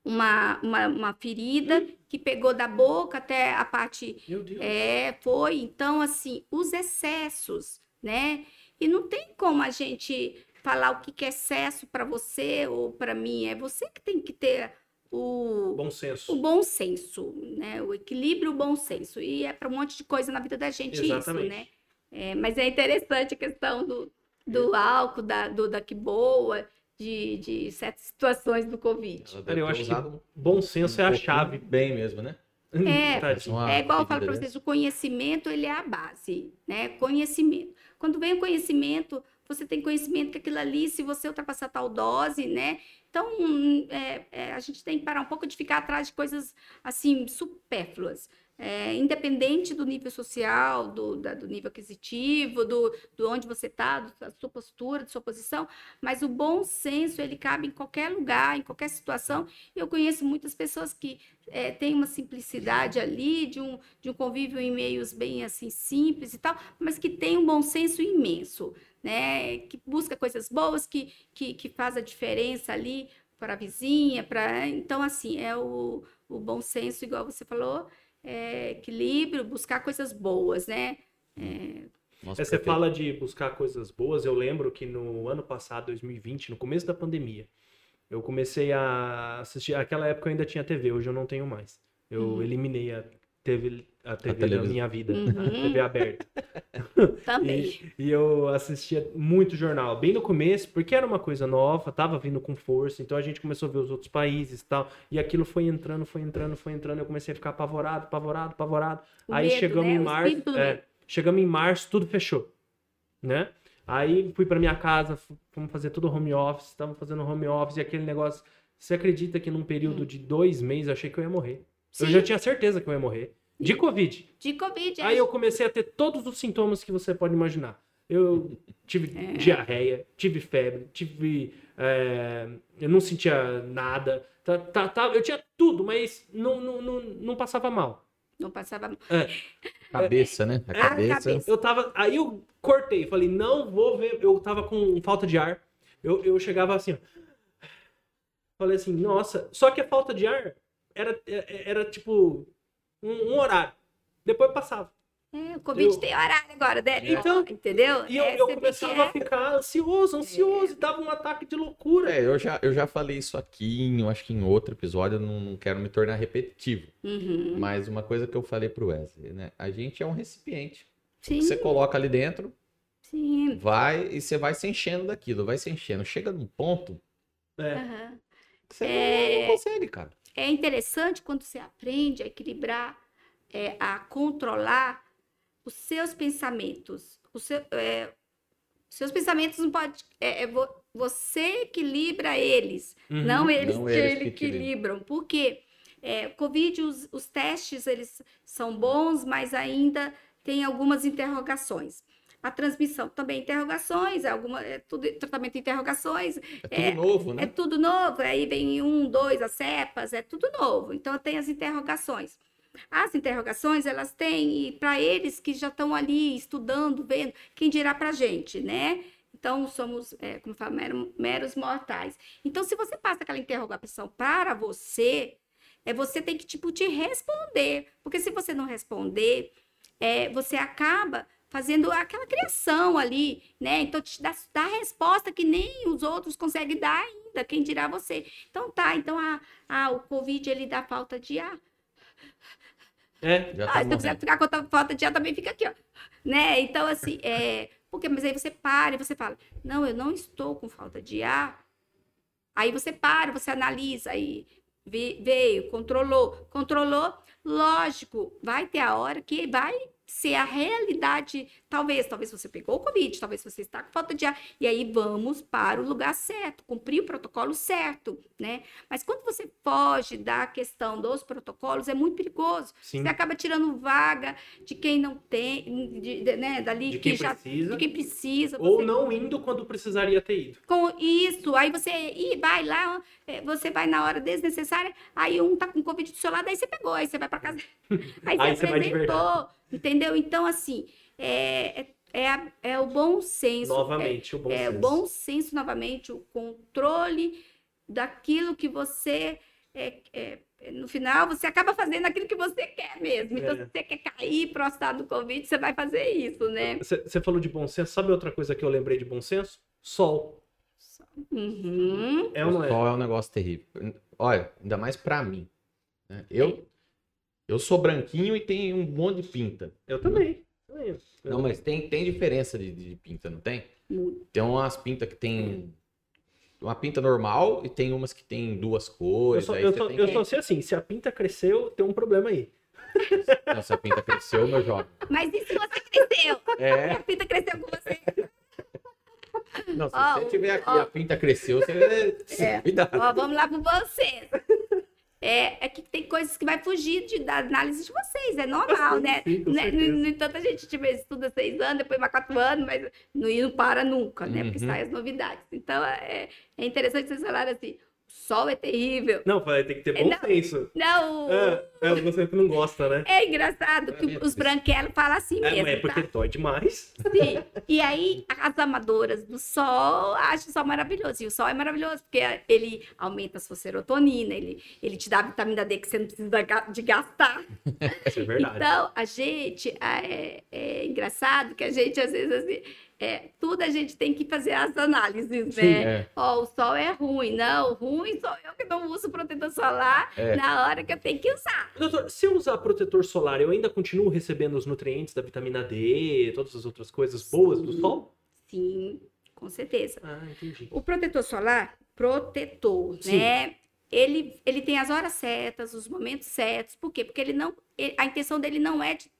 uma, uma, uma ferida que pegou da boca até a parte Meu Deus. é, foi. Então, assim, os excessos, né? E não tem como a gente falar o que é excesso para você ou para mim. É você que tem que ter o, Bom senso. o bom senso, né? O equilíbrio, o bom senso. E é para um monte de coisa na vida da gente Exatamente. isso, né? É, mas é interessante a questão do, do álcool, da, do da que boa, de, de certas situações do Covid. Cara, eu acho que um Bom senso é a chave. Bem mesmo, né? É, [laughs] É igual eu falo para vocês, o conhecimento ele é a base, né? Conhecimento. Quando vem o conhecimento, você tem conhecimento que aquilo ali, se você ultrapassar tal dose, né? Então, é, é, a gente tem que parar um pouco de ficar atrás de coisas assim supérfluas. É, independente do nível social, do, da- do nível aquisitivo, do, do onde você está, da sua postura, da sua posição, mas o bom senso ele cabe em qualquer lugar, em qualquer situação. Eu conheço muitas pessoas que é, têm uma simplicidade ali, de um, de um convívio em meios bem assim simples e tal, mas que tem um bom senso imenso, né? Que busca coisas boas, que, que, que faz a diferença ali para a vizinha, para então assim é o, o bom senso, igual você falou, é, equilíbrio, buscar coisas boas, né? Nossa, É, você fala de buscar coisas boas. Eu lembro que no ano passado, 2020, no começo da pandemia, eu comecei a assistir. Aquela época eu ainda tinha TV, hoje eu não tenho mais. Eu Uhum. eliminei a TV, a TV da televisão. minha vida, Uhum. [laughs] a TV aberta. [laughs] Também. E eu assistia muito jornal, bem no começo, porque era uma coisa nova, tava vindo com força, então a gente começou a ver os outros países e tal, e aquilo foi entrando, foi entrando, foi entrando, eu comecei a ficar apavorado, apavorado, apavorado. O Aí medo, chegamos né? em março, é, chegamos em março, tudo fechou, né? Aí fui pra minha casa, fomos fazer tudo home office, estamos fazendo home office e aquele negócio. Você acredita que num período de dois meses eu achei que eu ia morrer? Eu Sim. já tinha certeza que eu ia morrer. De Covid. De Covid. Aí é. eu comecei a ter todos os sintomas que você pode imaginar. Eu tive É. diarreia, tive febre, tive. é, eu não sentia nada. Tá, tá, tá- eu tinha tudo, mas não, não, não, não passava mal. Não passava. Cabeça, né? A A cabeça. cabeça. Eu tava. Aí eu cortei, falei, não vou ver. Eu tava com falta de ar. Eu, eu chegava assim, ó. Falei assim, nossa. Só que a falta de ar era, era, era tipo um, um horário. Depois passava. É, o Covid Eu- tem horário agora, né? Então, entendeu? E eu, É, eu começava tem a ficar ansioso, ansioso, e dava um ataque de loucura. É, eu já, eu já falei isso aqui, em, eu acho que em outro episódio, eu não, não quero me tornar repetitivo. Uhum. Mas uma coisa que eu falei pro Wesley, né? A gente é um recipiente. Sim, Você coloca ali dentro, sim. vai e você vai se enchendo daquilo, vai se enchendo. Chega num ponto É. Que você É. não consegue, cara. É interessante quando você aprende a equilibrar, é, a controlar os seus pensamentos. O seu, é, seus pensamentos não pode. É, é vo- você equilibra eles, Uhum. não eles Não que eles equilibram. equilibram. Por quê? É, Covid, os, os testes eles são bons, mas ainda tem algumas interrogações. A transmissão também interrogações, é alguma, é tudo tratamento de interrogações, É tudo novo, né? é tudo novo, aí vem um, dois, as cepas, é tudo novo. Então tem as interrogações. As interrogações, elas têm, e para eles que já estão ali estudando, vendo, quem dirá para a gente, né? Então somos, é, como eu falo, mero- meros mortais. Então, se você passa aquela interrogação para você, é você tem que tipo te responder, porque se você não responder, é, você acaba fazendo aquela criação ali, né? Então te dá, dá resposta que nem os outros conseguem dar ainda, quem dirá você. Então tá, então a, a, o Covid ele dá falta de ar. É. Já tá Ah, se tu quiser ficar com a falta de ar, também fica aqui, ó. Né? Então, assim, é. Porque, mas aí você para e você fala: Não, eu não estou com falta de ar. Aí você para, você analisa, aí ve- veio, controlou, controlou. Lógico, vai ter a hora que vai ser a realidade. Talvez, talvez você pegou o Covid, talvez você está com falta de ar. E aí vamos para o lugar certo, cumprir o protocolo certo, né? Mas quando você foge da questão dos protocolos, é muito perigoso. Sim. Você acaba tirando vaga de quem não tem, de- de- né, dali De que quem já precisa. de quem precisa. Ou você- não indo quando precisaria ter ido. com isso, aí você ih, vai lá, eh, você vai na hora desnecessária, aí um tá com Covid do seu lado, aí você pegou, aí você vai para casa, [laughs] aí você Aí você apresentou, entendeu? Então, assim, é, é, é, a- é o bom senso. Novamente, o bom é, é o senso. bom senso, novamente, o controle daquilo que você. é, é, no final, você acaba fazendo aquilo que você quer mesmo. Então, É. se você quer cair pro estado do Covid, você vai fazer isso, né? Você falou de bom senso. Sabe outra coisa que eu lembrei de bom senso? Sol. Uhum. É o é? sol é um negócio terrível. Olha, ainda mais pra mim. né? Eu, eu sou branquinho e tenho um monte de pinta. Eu também. também. Não, mas tem, tem diferença de, de pinta, não tem? Tem umas pintas que tem uma pinta normal e tem umas que tem duas Eu cores. só, aí eu, você só, tem eu que- só sei assim, se a pinta cresceu, tem um problema aí. Não, se a pinta cresceu, meu jovem. Mas e se você cresceu? É, A pinta cresceu com você. não, se Ó, você tiver aqui e a pinta cresceu, você... É. Cuidado. Ó, vamos lá com vocês. É, é que tem coisas que vai fugir de- da análise de vocês, é normal, [laughs] Sim, né? sim, com Né? No, no entanto, a gente tipo, estuda seis anos, depois vai quatro anos, mas não, não para nunca, né? Porque Uhum. saem as novidades. Então, é, é interessante vocês falarem assim, sol é terrível. Não, ter que ter É, bom não. senso. Não, É, é você que não gosta, né? é engraçado que É, os branquelos falam assim É, mesmo, é porque tá? dói demais. Sim. E aí, as amadoras do sol acham o sol maravilhoso. E o sol é maravilhoso, porque ele aumenta a sua serotonina, ele, ele te dá a vitamina D que você não precisa de gastar. Isso [laughs] é verdade. Então, a gente, é, é engraçado que a gente, às vezes, assim, é, tudo a gente tem que fazer as análises, Sim, né? É. Ó, o sol é ruim. Não, ruim sou eu que não uso protetor solar É. na hora que eu tenho que usar. Doutor, se eu usar protetor solar, eu ainda continuo recebendo os nutrientes da vitamina D, todas as outras coisas boas do Sim. sol? Sim, com certeza. Ah, entendi. O protetor solar, protetor, Sim. né? Ele, ele tem as horas certas, os momentos certos. Por quê? Porque ele não. ele- a intenção dele não é de,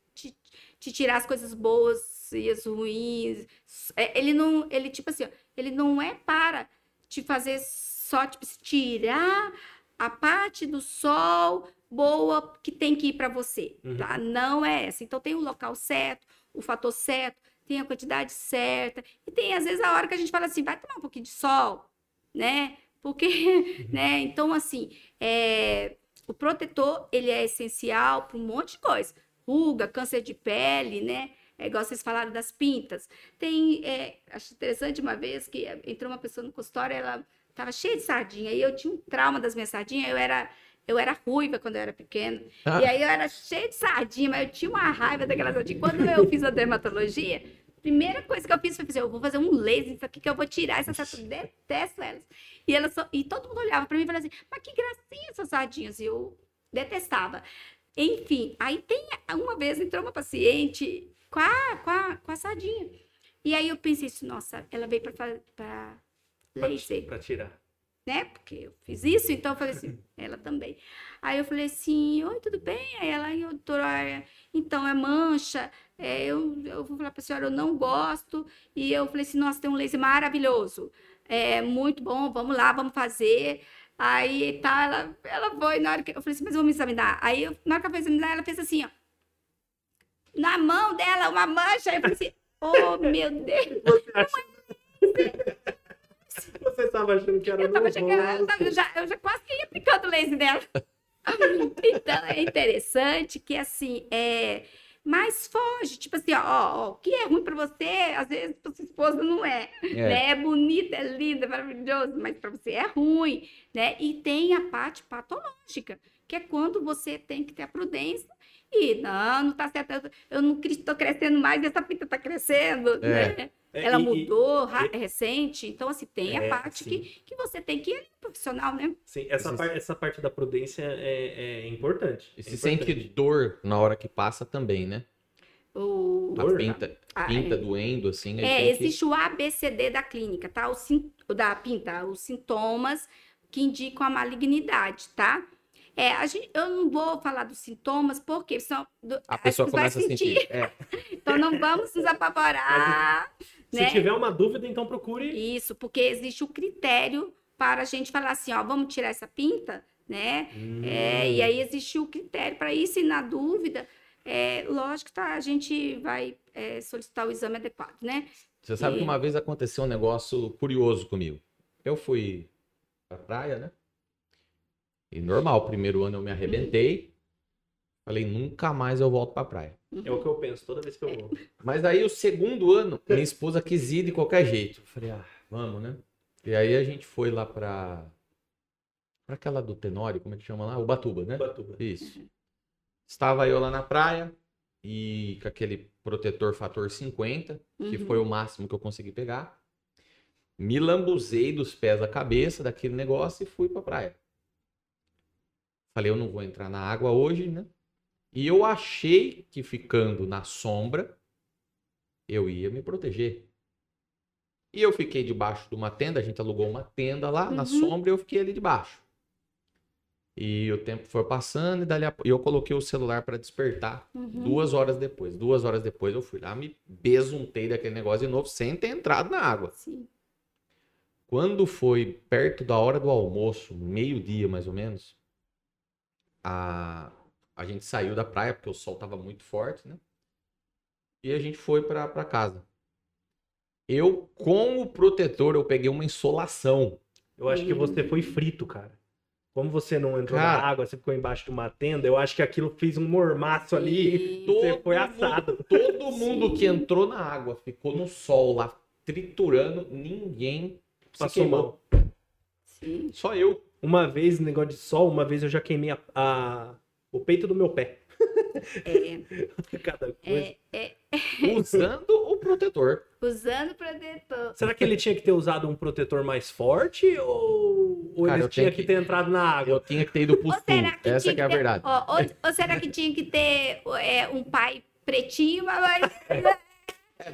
de tirar as coisas boas e as ruins. É, Ele não. Ele, tipo assim, ó, ele não é para te fazer só, tipo, tirar a parte do sol boa que tem que ir para você, Uhum. tá? Não é essa. Então tem o local certo, o fator certo, tem a quantidade certa. E tem, às vezes, a hora que a gente fala assim, vai tomar um pouquinho de sol, né? Porque, [laughs] né? Então, assim, é, o protetor, ele é essencial para um monte de coisa. Ruga, câncer de pele, né? É igual vocês falaram das pintas. Tem, é, acho interessante uma vez que entrou uma pessoa no consultório, ela estava cheia de sardinha, e eu tinha um trauma das minhas sardinhas, eu era, Eu era ruiva quando eu era pequena. Ah. E aí eu era cheia de sardinha, mas eu tinha uma raiva daquela sardinha. Quando eu fiz a dermatologia, a primeira coisa que eu fiz foi fazer, eu vou fazer um laser, isso aqui que eu vou tirar essa sardinha. Eu detesto elas. E, elas só- e todo mundo olhava pra mim e falava assim, mas que gracinha essas sardinhas. E eu detestava. Enfim, aí tem uma vez entrou uma paciente com a, com a, com a sardinha. E aí eu pensei assim, nossa, ela veio para para laser, Pra tirar. né? Porque eu fiz isso, então eu falei assim, [laughs] ela também. Aí eu falei assim, oi, tudo bem? Aí ela, "Ai, doutora, é, então é mancha, é, eu, eu vou falar para a senhora, eu não gosto. E eu falei assim, nossa, tem um laser maravilhoso, é muito bom, vamos lá, vamos fazer. Aí tá, ela, ela foi, na hora que eu falei assim, mas vamos examinar. Aí eu, na hora que eu fui examinar, ela fez assim, ó. Na mão dela, uma mancha. Eu falei assim, oh meu Deus. Você, acha... Você tava achando que era Eu tava chegando, eu, tava- eu já, eu já quase que ia aplicando o laser dela. [laughs] Então, é interessante que, assim, é... Mas foge, tipo assim, ó, ó, ó, o que é ruim pra você, às vezes pra sua esposa não é, né? É bonita, é linda, é maravilhoso, mas pra você é ruim, né? E tem a parte patológica, que é quando você tem que ter a prudência e, não, não tá certo, eu- não estou crescendo mais, essa pinta tá crescendo, né? É, Ela e- e- mudou, ra- recente, então, assim, tem É, a parte sim. que, que você tem que ir profissional, né? Sim, essa, Esses- par- essa parte da prudência é, é importante. E É se sente importante. dor na hora que passa também, né? O... A Dor? pinta, Ah, pinta é. doendo, assim. É, tem que- existe o ABCD da clínica, tá? O, sin- o da pinta, os sintomas que indicam a malignidade, tá? É, a gente, eu não vou falar dos sintomas, porque senão do- A pessoa começa a sentir. É, [laughs] Então não vamos nos apavorar, Se né? tiver uma dúvida, então procure. Isso, porque existe o critério para a gente falar assim, ó, vamos tirar essa pinta, né? É, e aí existe o critério para isso, e na dúvida, é, lógico que tá, a gente vai é, solicitar o exame adequado, né? Você sabe E- que uma vez aconteceu um negócio curioso comigo. Eu fui pra praia, né? E normal, primeiro ano eu me arrebentei. Falei, nunca mais eu volto pra praia. É o que eu penso toda vez que eu vou. Mas aí o segundo ano, minha esposa quis ir de qualquer jeito. Eu falei, ah, vamos, né? E aí a gente foi lá pra. Pra aquela do Tenório, como é que chama lá? Ubatuba, né? Batuba. Isso. Estava eu lá na praia e com aquele protetor fator 50, que Uhum. foi o máximo que eu consegui pegar. Me lambuzei dos pés à cabeça daquele negócio e fui pra praia. Falei, eu não vou entrar na água hoje, né? E eu achei que ficando na sombra eu ia me proteger. E eu fiquei debaixo de uma tenda, a gente alugou uma tenda lá na Uhum. sombra e eu fiquei ali debaixo. E o tempo foi passando e dali a... eu coloquei o celular para despertar Uhum. duas horas depois. Duas horas depois eu fui lá, me besuntei daquele negócio de novo sem ter entrado na água. Sim. Quando foi perto da hora do almoço, meio-dia mais ou menos, a... a gente saiu da praia porque o sol tava muito forte, né? E a gente foi pra pra casa. Eu, com o protetor, eu peguei uma insolação. Eu acho que você foi frito, cara. Como você não entrou Cara. na água, você ficou embaixo de uma tenda, eu acho que aquilo fez um mormaço ali. E- Você foi mundo- assado. Todo mundo Sim. que entrou na água ficou no sol lá, triturando, ninguém se Passou queimou. mal. Sim. Só eu. Uma vez, negócio de sol, uma vez eu já queimei a- a- o peito do meu pé. É, [laughs] Cada coisa. é, é, Usando o protetor. [laughs] usando protetor. Será que ele tinha que ter usado um protetor mais forte ou, ou Cara, ele eu tinha que que- ter entrado na água? Eu tinha que ter ido pro sul. será que Essa tinha que é a ter- verdade. ó, ou, ou será que tinha que ter é, um pai pretinho, mas. [laughs]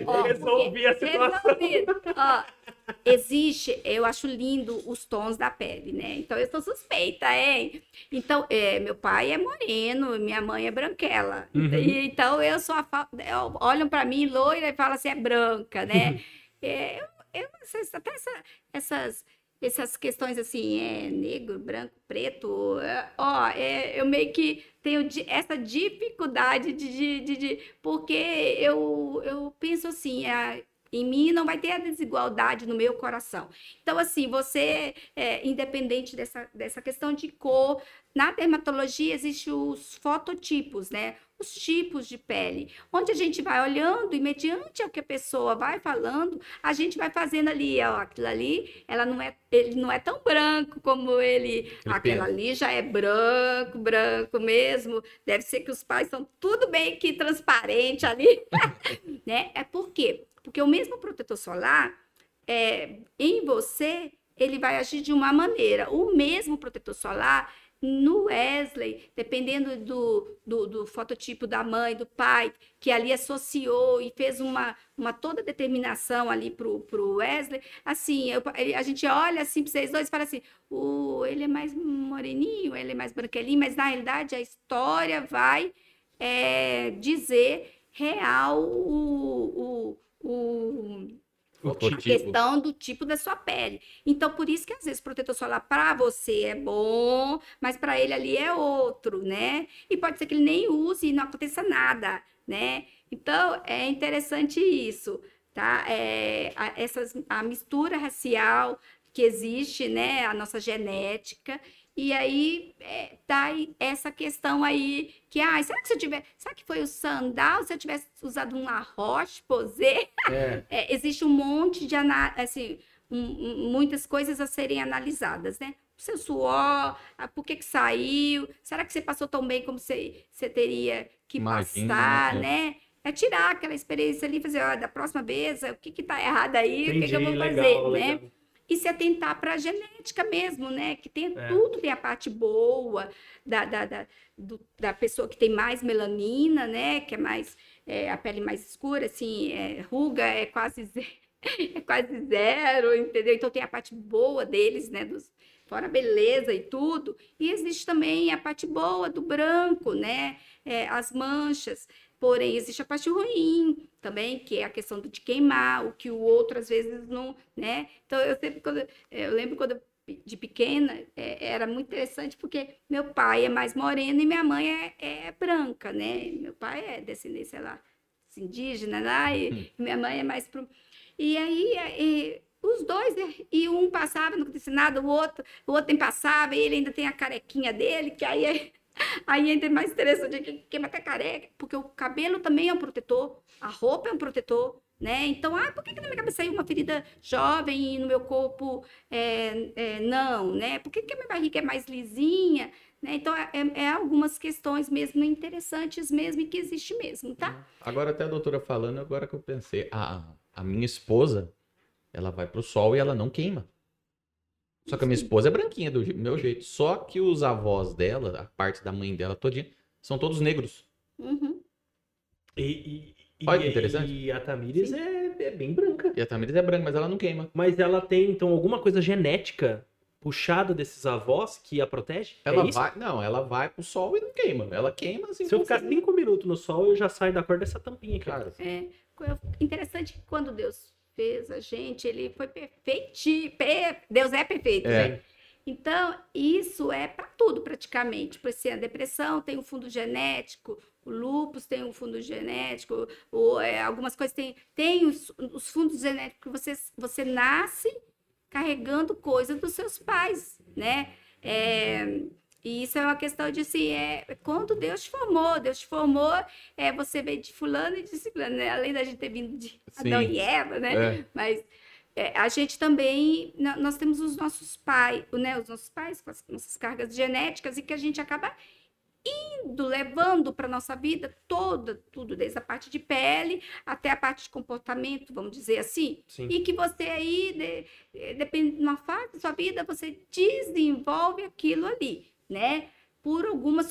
Ó, Resolvi a situação. resolvido. Ó, existe, eu acho lindo os tons da pele, né? Então eu sou suspeita, hein? Então, é, meu pai é moreno, minha mãe é branquela. Uhum. E, então eu sou a olham para mim loira e falam assim, é branca, né? É, eu, eu não sei, se até essa- essas essas questões assim, é negro, branco, preto, é, ó, é, eu meio que tenho essa dificuldade de, de, de- de- porque eu, eu penso assim, é, em mim, não vai ter a desigualdade no meu coração. Então, assim, você, é, independente dessa, dessa questão de cor, na dermatologia existem os fototipos, né? Os tipos de pele, onde a gente vai olhando e mediante o que a pessoa vai falando, a gente vai fazendo ali, ó, aquilo ali, ela não é, ele não é tão branco como ele, Ele aquela ali já é branco, branco mesmo. Deve ser que os pais são tudo bem que transparente ali, [laughs] né? É por quê? Porque o mesmo protetor solar, é, em você, ele vai agir de uma maneira. O mesmo protetor solar, no Wesley, dependendo do, do, do fototipo da mãe, do pai, que ali associou e fez uma, uma toda determinação ali pro, pro Wesley, assim, eu- a gente olha assim para vocês dois e fala assim, o, ele é mais moreninho, ele é mais branquelinho, mas na realidade a história vai é, dizer real o, o, o, a Fototipo. questão do tipo da sua pele. Então, por isso que às vezes protetor solar para você é bom, mas para ele ali é outro, né? E pode ser que ele nem use e não aconteça nada, né? Então, é interessante isso, tá? É, a, essas, a mistura racial que existe, né? A nossa genética. E aí é, tá aí essa questão aí que, ah, será que se eu tiver, será que foi o sandal? Se eu tivesse usado um La Roche Posay, É. [laughs] é, existe um monte de assim, um- muitas coisas a serem analisadas, né? O seu suor, ah, por que que saiu? Será que você passou tão bem como você, você teria que Imagina, passar, né? né? É tirar aquela experiência ali e fazer, ó, da próxima vez, o que que tá errado aí, o que que eu vou Entendi, fazer, legal, né? E se atentar para a genética mesmo, né? Que tem É. tudo, tem a parte boa da, da, da, do- da pessoa que tem mais melanina, né? Que é mais é, a pele mais escura, assim, é, ruga é quase zero, [laughs] é quase zero, entendeu? Então tem a parte boa deles, né? Dos, fora a beleza e tudo. E existe também a parte boa do branco, né? É, as manchas. Porém, existe a parte ruim também, que é a questão de queimar, o que o outro às vezes não, né? Então, eu sempre, quando, eu lembro quando eu, de pequena, é, era muito interessante porque meu pai é mais moreno e minha mãe é, é branca, né? Meu pai é descendência lá, indígena lá, e minha mãe é mais pro... E aí, e, os dois, né? e um passava, não acontecia nada, o outro, o outro nem passava, e ele ainda tem a carequinha dele, que aí é Aí ainda mais interessante que queima até careca, porque o cabelo também é um protetor, a roupa é um protetor, né? Então, ah, por que, que na minha cabeça saiu uma ferida jovem e no meu corpo é, é, não, né? Por que, que a minha barriga é mais lisinha? Né? Então, é, é algumas questões mesmo interessantes mesmo e que existe mesmo, tá? Agora até a doutora falando, agora que eu pensei, a, a minha esposa, ela vai pro sol e ela não queima. Só que a minha esposa é branquinha do meu jeito. Só que os avós dela, a parte da mãe dela todinha, são todos negros. Uhum. E, e, e- Olha que interessante. E a Tamires é, é bem branca. E a Tamires é branca, mas ela não queima. Mas ela tem, então, alguma coisa genética puxada desses avós que a protege? Ela é isso? vai, não, ela vai pro sol e não queima. Ela queima assim. Se eu ficar cinco minutos no sol, eu já saio da cor dessa tampinha aqui. Cara, É, co- interessante que quando Deus fez a gente, ele foi perfeito. Deus é perfeito, É. né? Então, isso é para tudo praticamente. Por exemplo, a depressão tem um fundo genético, o lúpus tem um fundo genético, o, é, algumas coisas têm tem os, os fundos genéticos que você, você nasce carregando coisas dos seus pais, né? É, e isso é uma questão de assim, é, quando Deus te formou, Deus te formou, é, você veio de fulano e de ciclano, né? Além da gente ter vindo de Adão Sim. e Eva, né? É. Mas é, a gente também, nó- nós temos os nossos pais, né, os nossos pais com as nossas cargas genéticas e que a gente acaba indo, levando para nossa vida toda, tudo, desde a parte de pele até a parte de comportamento, vamos dizer assim. Sim. E que você aí, de, eh, depende de uma fase da sua vida, você desenvolve aquilo ali, né? Por alguma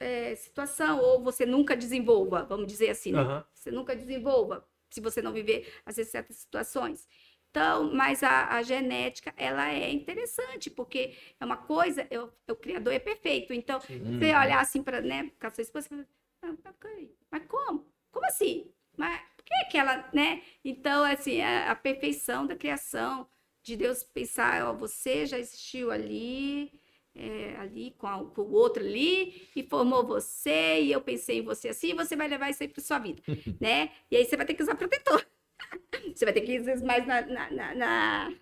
eh, situação, ou você nunca desenvolva, vamos dizer assim, né? Aham. você nunca desenvolva, se você não viver, às vezes, certas situações. Então, mas a, a genética, ela é interessante, porque é uma coisa, eu, o criador é perfeito. Então, Sim. Você olhar assim para, né, a sua esposa, você fala, ah, mas peraí, mas como? Como assim? Mas por que que ela, né? Então, assim, a, a perfeição da criação, de Deus pensar, ó, você já existiu ali, é, ali com, a- com o outro ali, e formou você, e eu pensei em você assim, você vai levar isso aí para sua vida, [laughs] né? E aí você vai ter que usar protetor. [laughs] Você vai ter que ir às vezes mais na, na, na, na,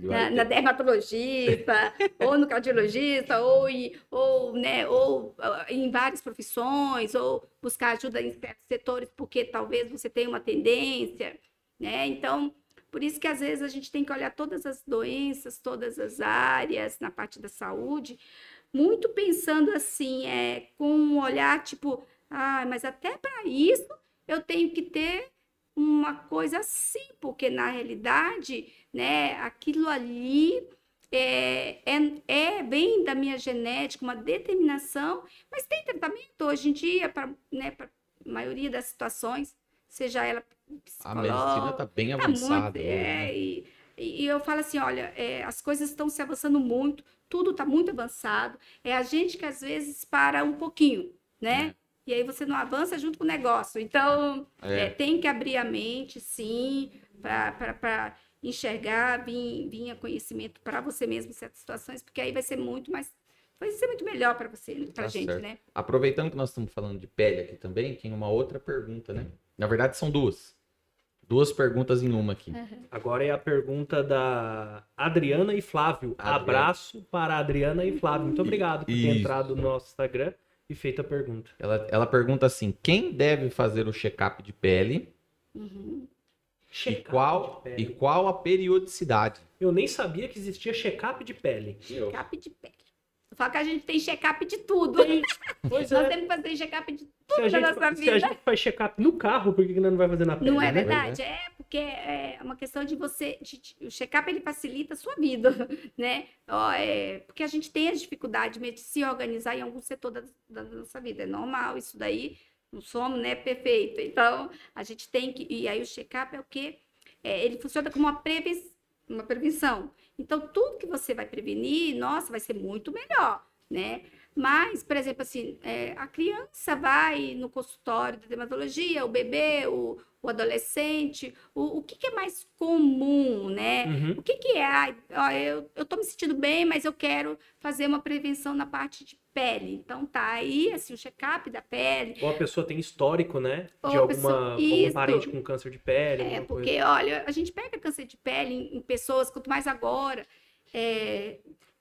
na, na dermatologista, [laughs] ou no cardiologista, ou, em, ou, né, ou ah, em várias profissões, ou buscar ajuda em certos setores, porque talvez você tenha uma tendência, né? Então, por isso que às vezes a gente tem que olhar todas as doenças, todas as áreas na parte da saúde, muito pensando assim, é, com um olhar tipo, ah, mas até para isso eu tenho que ter uma coisa assim, porque na realidade, né, aquilo ali é, é, é bem da minha genética, uma determinação, mas tem tratamento hoje em dia para né, a maioria das situações, seja ela a medicina está bem avançada. Tá muito, é, né? e, e, eu falo assim, olha, é, as coisas estão se avançando muito, tudo está muito avançado. É a gente que às vezes para um pouquinho, né? É. E aí você não avança junto com o negócio. Então, é. É, tem que abrir a mente, sim, para enxergar, vir, vir a conhecimento para você mesmo em certas situações, porque aí vai ser muito mais vai ser muito melhor para você, para tá gente, certo. né? Aproveitando que nós estamos falando de pele aqui também, tem uma outra pergunta, né? Na verdade, são duas. Duas perguntas em uma aqui. Uhum. Agora é a pergunta da Adriana e Flávio. Adriana. Abraço para Adriana e Flávio. Muito obrigado por Isso. ter entrado no nosso Instagram e feito a pergunta. Ela, ela pergunta assim: quem deve fazer o check-up de pele? Uhum. E, qual, e qual a periodicidade? Eu nem sabia que existia check-up de pele. Check-up de pele. Só que a gente tem check-up de tudo. [laughs] Pois Nós é. temos que fazer check-up de tudo na nossa vida. Se a gente faz check-up no carro, por que não vai fazer na pele? Não é né? verdade. É porque é uma questão de você. De, de, o check-up ele facilita a sua vida, [laughs] né? Ó, é, porque a gente tem as dificuldades de se organizar em algum setor da, da nossa vida. É normal isso daí. Não somos, né, perfeito. Então, a gente tem que. E aí, o check-up é o quê? É, ele funciona como uma. Uma prevenção. Então, tudo que você vai prevenir, nossa, vai ser muito melhor, né? Mas, por exemplo, assim, é, a criança vai no consultório de dermatologia, o bebê, o, o adolescente, o, o que, que, é mais comum, né? Uhum. O que, que é? Ó, eu, eu tô me sentindo bem, mas eu quero fazer uma prevenção na parte de pele. Então tá aí, assim, o check-up da pele. Ou a pessoa tem histórico, né? de alguma, pessoa... algum parente com câncer de pele. É, porque, coisa. olha, a gente pega câncer de pele em, em pessoas, quanto mais agora. É,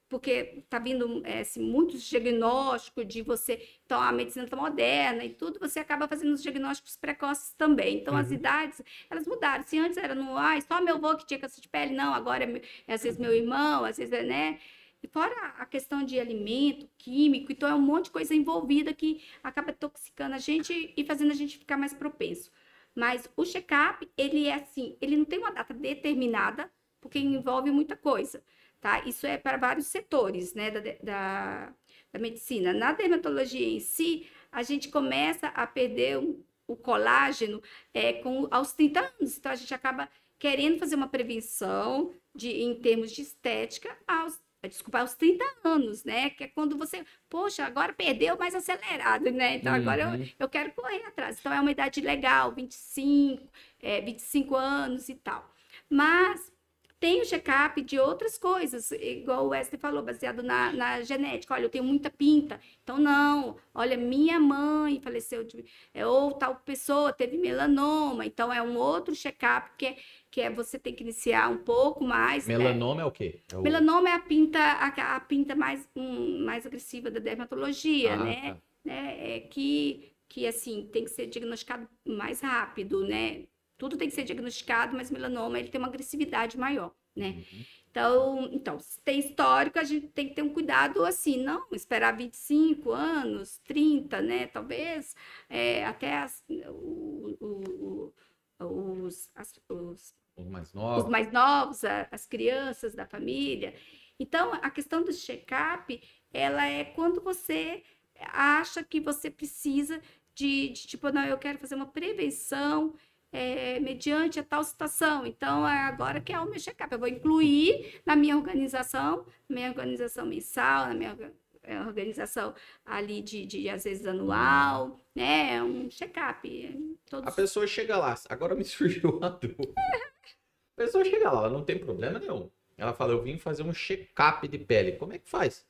porque tá vindo é, assim, muitos diagnósticos de você. Então, a medicina está moderna e tudo, você acaba fazendo os diagnósticos precoces também. Então, uhum. as idades, elas mudaram. Se antes era no, ah, só meu avô que tinha câncer de pele, não, agora é, é às vezes meu irmão, às vezes é, né? E fora a questão de alimento, químico, então é um monte de coisa envolvida que acaba toxicando a gente e fazendo a gente ficar mais propenso. Mas o check-up, ele é assim, ele não tem uma data determinada, porque envolve muita coisa, tá? Isso é para vários setores, né, da, da, da medicina. Na dermatologia em si, a gente começa a perder um, o colágeno é, com, aos 30 anos, então a gente acaba querendo fazer uma prevenção de, em termos de estética aos desculpa, aos 30 anos, né? Que é quando você, poxa, agora perdeu mais acelerado, né? Então uhum. agora eu, eu quero correr atrás. Então é uma idade legal, 25, é, 25 anos e tal. Mas tem o check-up de outras coisas, igual o Wesley falou, baseado na, na, genética. Olha, eu tenho muita pinta, então não. Olha, minha mãe faleceu de. É, ou tal pessoa teve melanoma, então é um outro check-up que é, que é você tem que iniciar um pouco mais. Né? Melanoma né? é o quê? É o... Melanoma é a pinta, a, a pinta mais, um, mais agressiva da dermatologia, ah, né? Tá. né? É que, que assim tem que ser diagnosticado mais rápido, né? Tudo tem que ser diagnosticado, mas melanoma ele tem uma agressividade maior, né? Uhum. Então, então, se tem histórico, a gente tem que ter um cuidado assim, não esperar 25 anos, 30, né? Talvez é, até as, o, o, o, os, as, os, os, mais novos, os mais novos a, as crianças da família. Então, a questão do check-up, ela é quando você acha que você precisa de, de tipo, não, eu quero fazer uma prevenção é, mediante a tal situação. Então, é agora que é o meu check-up. Eu vou incluir na minha organização, minha organização mensal, na minha é, organização ali de, de às vezes, anual, né? Um check-up. Todos... A pessoa chega lá, agora me [laughs] surgiu uma dúvida. A pessoa chega lá, ela não tem problema nenhum. Ela fala, eu vim fazer um check-up de pele. Como é que faz?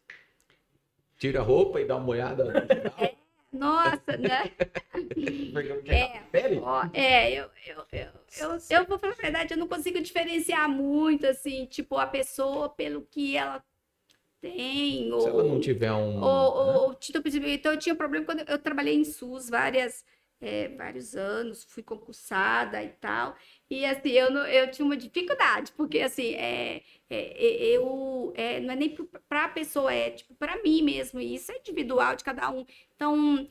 Tira a roupa e dá uma olhada? [laughs] É, Nossa, né? [laughs] Porque É. pele? Ó, é, eu, eu, eu, eu, eu vou falar a verdade, eu não consigo diferenciar muito, assim, tipo, a pessoa pelo que ela tem, ou... Se ela não tiver um. Ou, né? ou, ou então eu tinha problema quando eu trabalhei em SUS várias, é, vários anos, fui concursada e tal. E assim, eu, não, eu tinha uma dificuldade, porque assim, é, é, eu, é, não é nem para a pessoa, é tipo para mim mesmo, e isso é individual de cada um. Então,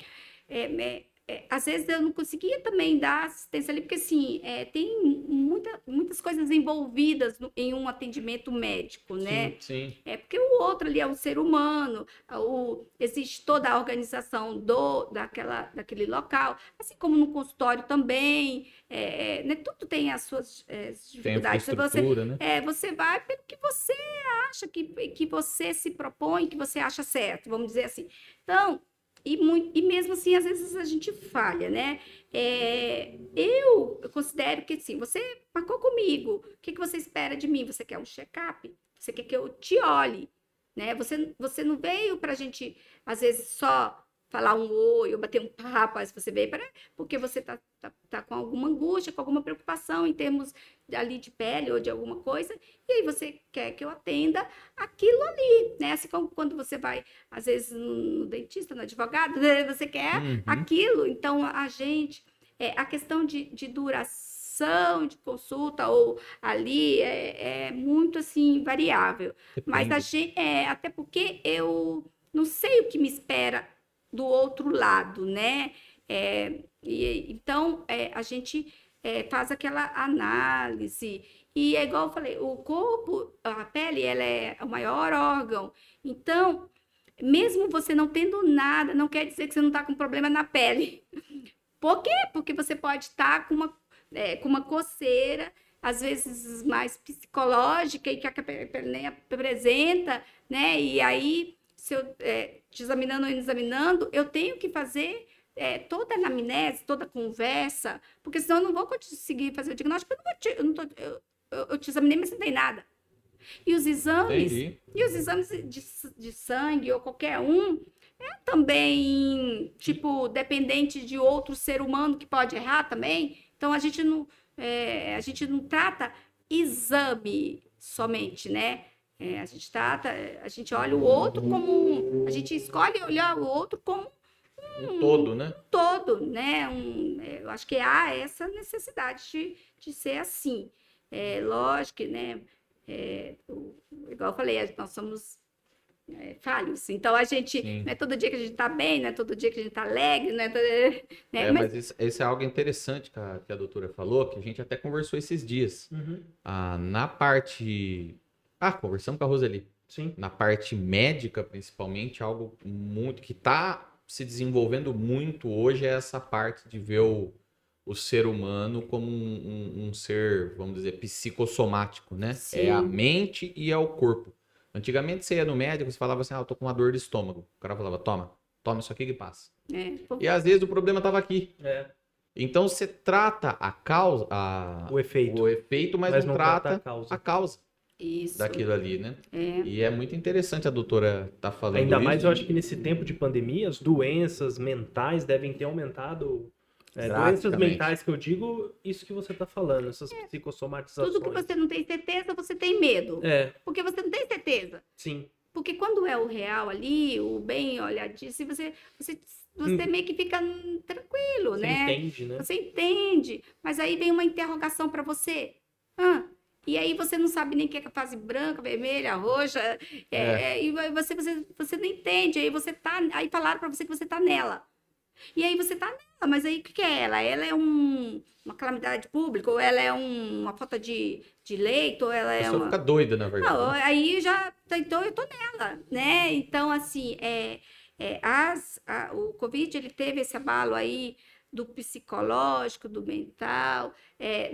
é, é, às vezes eu não conseguia também dar assistência ali, porque assim, é, tem muita, muitas coisas envolvidas no- em um atendimento médico, né? Sim, sim. É porque o outro ali é um ser humano, o, existe toda a organização do, daquela, daquele local, assim como no consultório também, é, é, né, tudo tem as suas é, Tem dificuldades. Se você, né? é, você vai pelo que você acha, que, que você se propõe, que você acha certo, vamos dizer assim. Então, e, e mesmo assim, às vezes a gente falha, né? É, eu, eu considero que assim, você marcou comigo, o que, que você espera de mim? Você quer um check-up? Você quer que eu te olhe? Né? Você, você não veio para a gente, às vezes, só falar um oi ou bater um papo, mas você veio para porque você tá, tá, tá com alguma angústia, com alguma preocupação em termos ali de pele ou de alguma coisa, e aí você quer que eu atenda aquilo ali, né? Assim como quando você vai, às vezes, no dentista, no advogado, [laughs] né? você quer Uhum. aquilo. Então, a gente, é, a questão de, de duração de consulta ou ali é, é muito assim variável. Mas a Depende. gente, é, até porque eu não sei o que me espera do outro lado, né? É, e, então, é, a gente é, faz aquela análise. E é igual eu falei, o corpo, a pele, ela é o maior órgão. Então, mesmo você não tendo nada, não quer dizer que você não está com problema na pele. [laughs] Por quê? Porque você pode estar com uma, é, com uma coceira, às vezes mais psicológica, e que a pele nem apresenta, né? E aí, se eu é, te examinando ou examinando, eu tenho que fazer é, toda a anamnese, toda a conversa, porque senão eu não vou conseguir fazer o diagnóstico, eu não, te, eu, não tô- eu- eu- eu te examinei, mas não tem nada. E os exames, Entendi. e os exames de, de sangue ou qualquer um é também, tipo, dependente de outro ser humano que pode errar também. Então a gente não, é, a gente não trata exame somente, né? É, a gente trata, a gente olha o outro como, um- a gente escolhe olhar o outro como Um todo, né? um todo, né? Um, é, eu acho que há essa necessidade de, de ser assim. É, lógico que, né? é, o- igual eu falei, nós somos é, falhos. Então a gente Sim. não é todo dia que a gente tá bem, não é todo dia que a gente tá alegre, não é todo, [laughs] né? É, mas, mas isso, isso é algo interessante que a, que a doutora falou, que a gente até conversou esses dias. Uhum. Ah, na parte. Ah, conversamos com a Roseli. Sim. Na parte médica, principalmente, algo muito que está se desenvolvendo muito hoje é essa parte de ver o, o ser humano como um, um- um ser, vamos dizer, psicossomático, né? É a Sim. mente e é o corpo. Antigamente você ia no médico, você falava assim, ah, eu tô com uma dor de estômago. O cara falava, toma, toma isso aqui que passa. é, E às vezes o problema estava aqui. É, Então você trata a causa, a- o efeito. o efeito, mas, Mas não, não trata trata a causa. a causa isso. daquilo ali, né? É. E é muito interessante a doutora tá falando Ainda isso. mais eu acho que nesse tempo de pandemia, as doenças mentais devem ter aumentado. É, doenças mentais que eu digo, isso que você está falando, essas psicossomatizações. Tudo que você não tem certeza, você tem medo. É, Porque você não tem certeza. sim. Porque quando é o real ali, o bem olhadíssimo, você, você, você meio que fica hum, tranquilo, Você né? entende, né? Você entende, mas aí vem uma interrogação para você. Ah, e aí você não sabe nem o que é a fase branca, vermelha, roxa, é, é, e aí você, você, você não entende, aí você tá, aí falaram para você que você tá nela. E aí você tá nela, mas aí o que, que é ela? Ela é um, uma calamidade pública, ou ela é um- uma falta de, de leito, ou ela A é pessoa uma... fica doida, na verdade. Não, né? aí já, tá, então eu tô nela, né? Então, assim, é, é, as, a- o Covid, ele teve esse abalo aí do psicológico, do mental, é,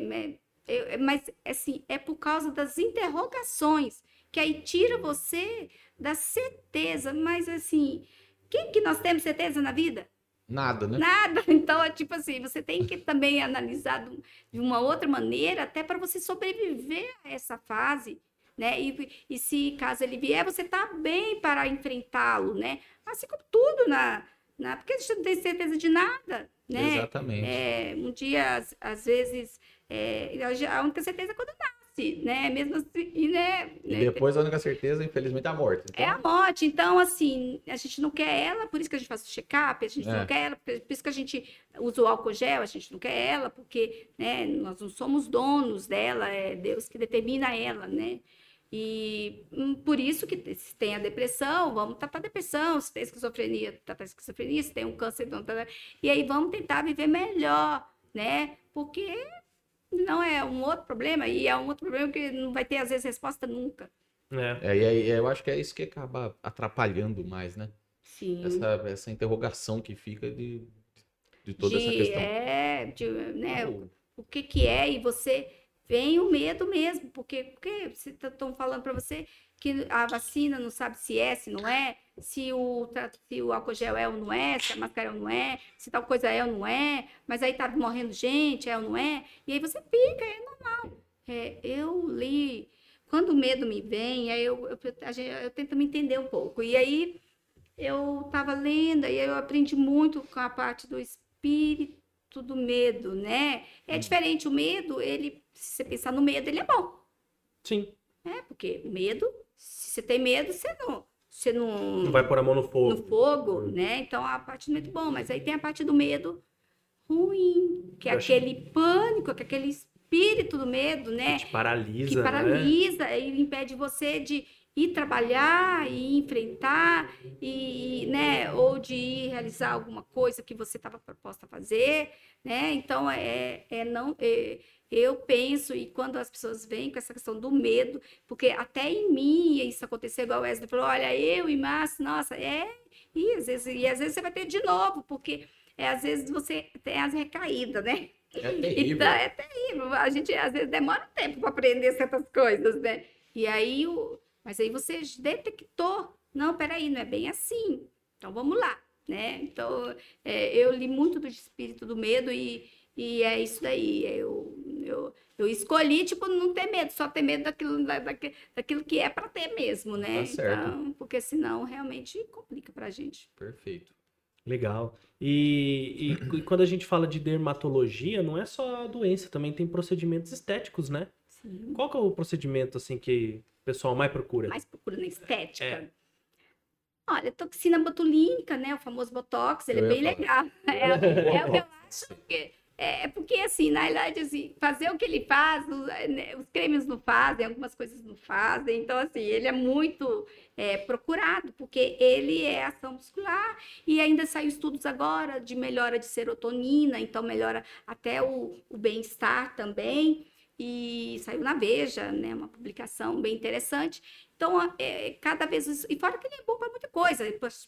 eu- mas, assim, é por causa das interrogações, que aí tira você da certeza, mas, assim, quem que nós temos certeza na vida? Nada, né? Nada. [laughs] Então, é tipo assim, você tem que também analisar de uma outra maneira, até para você sobreviver a essa fase, né? E, e se caso ele vier, você tá bem para enfrentá-lo, né? Assim como tudo na, né? Porque a gente não tem certeza de nada, né? Exatamente. É, um dia, às, às vezes, é, a única certeza é quando nasce, né? Mesmo assim, e, né? E depois a única certeza, infelizmente, é a morte. É a morte. Então, assim, a gente não quer ela, por isso que a gente faz o check-up, a gente É. não quer ela, por isso que a gente usa o álcool gel, a gente não quer ela, porque né, nós não somos donos dela, é Deus que determina ela, né? E hum, por isso que se tem a depressão, vamos tratar a depressão, se tem esquizofrenia, tratar a esquizofrenia, se tem um câncer, vamos tratar... e aí vamos tentar viver melhor, né? Porque não é um outro problema, e é um outro problema que não vai ter, às vezes, resposta nunca. É. É, e aí, eu acho que é isso que acaba atrapalhando mais, né? Sim. Essa, essa interrogação que fica de, de toda essa de, questão. É, de, né, o, Pô, o que que é, e você vem o medo mesmo, porque, porque estão falando para você que a vacina não sabe se é, se não é, se o, se o álcool gel é ou não é, se a máscara é ou não é, se tal coisa é ou não é, mas aí tá morrendo gente, é ou não é, e aí você fica, é normal. É, eu li, quando o medo me vem, aí eu, eu, gente- eu tento me entender um pouco, e aí eu estava lendo e eu aprendi muito com a parte do espírito do medo, né? É Hum. diferente, o medo, ele, se você pensar no medo, ele é bom, Sim. né? Porque medo, se você tem medo, você não, você não, Não vai pôr a mão no no fogo. fogo, né? Então a parte do medo bom, mas aí tem a parte do medo ruim, que é Eu aquele pânico, que é aquele espírito do medo, né? Te paralisa, que né? paralisa, ele impede você de ir trabalhar e enfrentar e, né, ou de ir realizar alguma coisa que você estava proposta a fazer, né? Então é, é não é, eu penso e quando as pessoas vêm com essa questão do medo, porque até em mim isso aconteceu igual o Wesley falou, olha, eu e Márcio, nossa, é e às vezes e às vezes você vai ter de novo, porque é, às vezes você tem as recaídas, né? É terrível. Então, é terrível. A gente às vezes demora um tempo para aprender certas coisas, né? E aí, o... mas aí você detectou. Não, peraí, não é bem assim. Então vamos lá, né? Então, é, eu li muito do espírito do medo e, e é isso daí. Eu, eu, eu escolhi, tipo, não ter medo, só ter medo daquilo, da, daquilo que é para ter mesmo, né? Tá certo. Então, porque senão realmente complica pra gente. Perfeito. Legal. E, e- [clears throat] e quando a gente fala de dermatologia, não é só a doença, também tem procedimentos estéticos, né? Sim. Qual que é o procedimento, assim, que o pessoal mais procura? mais procura na estética. É. Olha, toxina botulínica, né? O famoso Botox, ele Eu é bem legal. [laughs] É, é o que eu acho que. É porque, assim, na verdade, assim, fazer o que ele faz, os, né, os não fazem, algumas coisas não fazem. Então, assim, ele é muito é, procurado, porque ele é ação muscular e ainda saiu estudos agora de melhora de serotonina, então melhora até o, o bem-estar também. E saiu na Veja, né? Uma publicação bem interessante. Então, é, cada vez. E fora que ele é bom para muita coisa,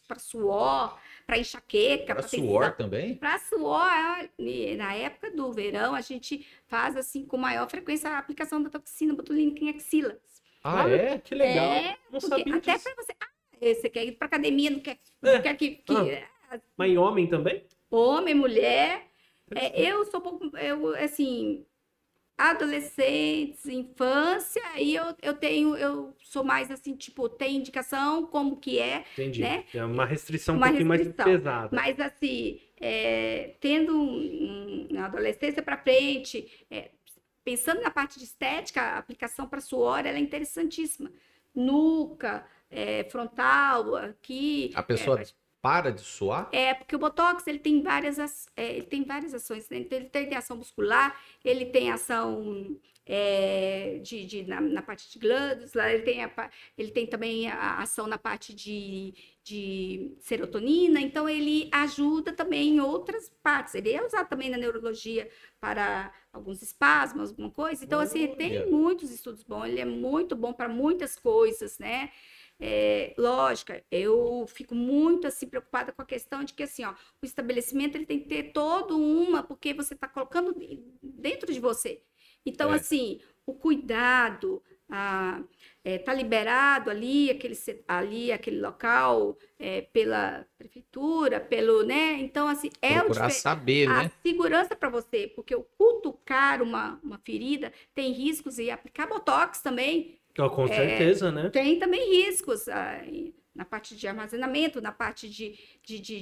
para suor, para enxaqueca, Para suor tensão. também? Para suor, na época do verão, a gente faz assim com maior frequência a aplicação da toxina botulínica em axila. Ah, é? Que legal. É, não sabia até para você. Ah, você quer ir para academia, não quer, É. não quer que. que Mas em homem também? Homem, mulher. É, eu sou um pouco. Eu, assim. Adolescentes, infância, e eu, eu tenho, eu sou mais assim, tipo, tem indicação, como que é, Entendi. Né? É uma restrição um Uma pouquinho restrição. mais pesada. Mas assim, é, tendo um- na adolescência para frente, é, pensando na parte de estética, a aplicação para suor ela é interessantíssima. Nuca, é, frontal, aqui. A pessoa é, para de suar? é, porque o Botox ele tem várias, as- é, ele tem várias ações. né? Então, ele tem ação muscular, ele tem ação é, de, de- na, na parte de glândulas, ele tem, a ele tem também a ação na parte de, de serotonina, então ele ajuda também em outras partes. Ele é usado também na neurologia para alguns espasmos, alguma coisa. Então, assim, tem muitos estudos bons, ele é muito bom para muitas coisas, né? É, lógico, eu fico muito assim preocupada com a questão de que assim, ó, o estabelecimento ele tem que ter todo uma, porque você está colocando de- dentro de você. Então, É. assim, o cuidado, a, é, tá liberado ali aquele ali aquele local é, pela prefeitura, pelo, né? Então, assim, é o Procurar difer- saber, a né? segurança para você, porque o cutucar uma, uma ferida tem riscos e aplicar botox também Ó, com certeza, né? tem também riscos. ah, na parte de armazenamento, na parte de, de, de,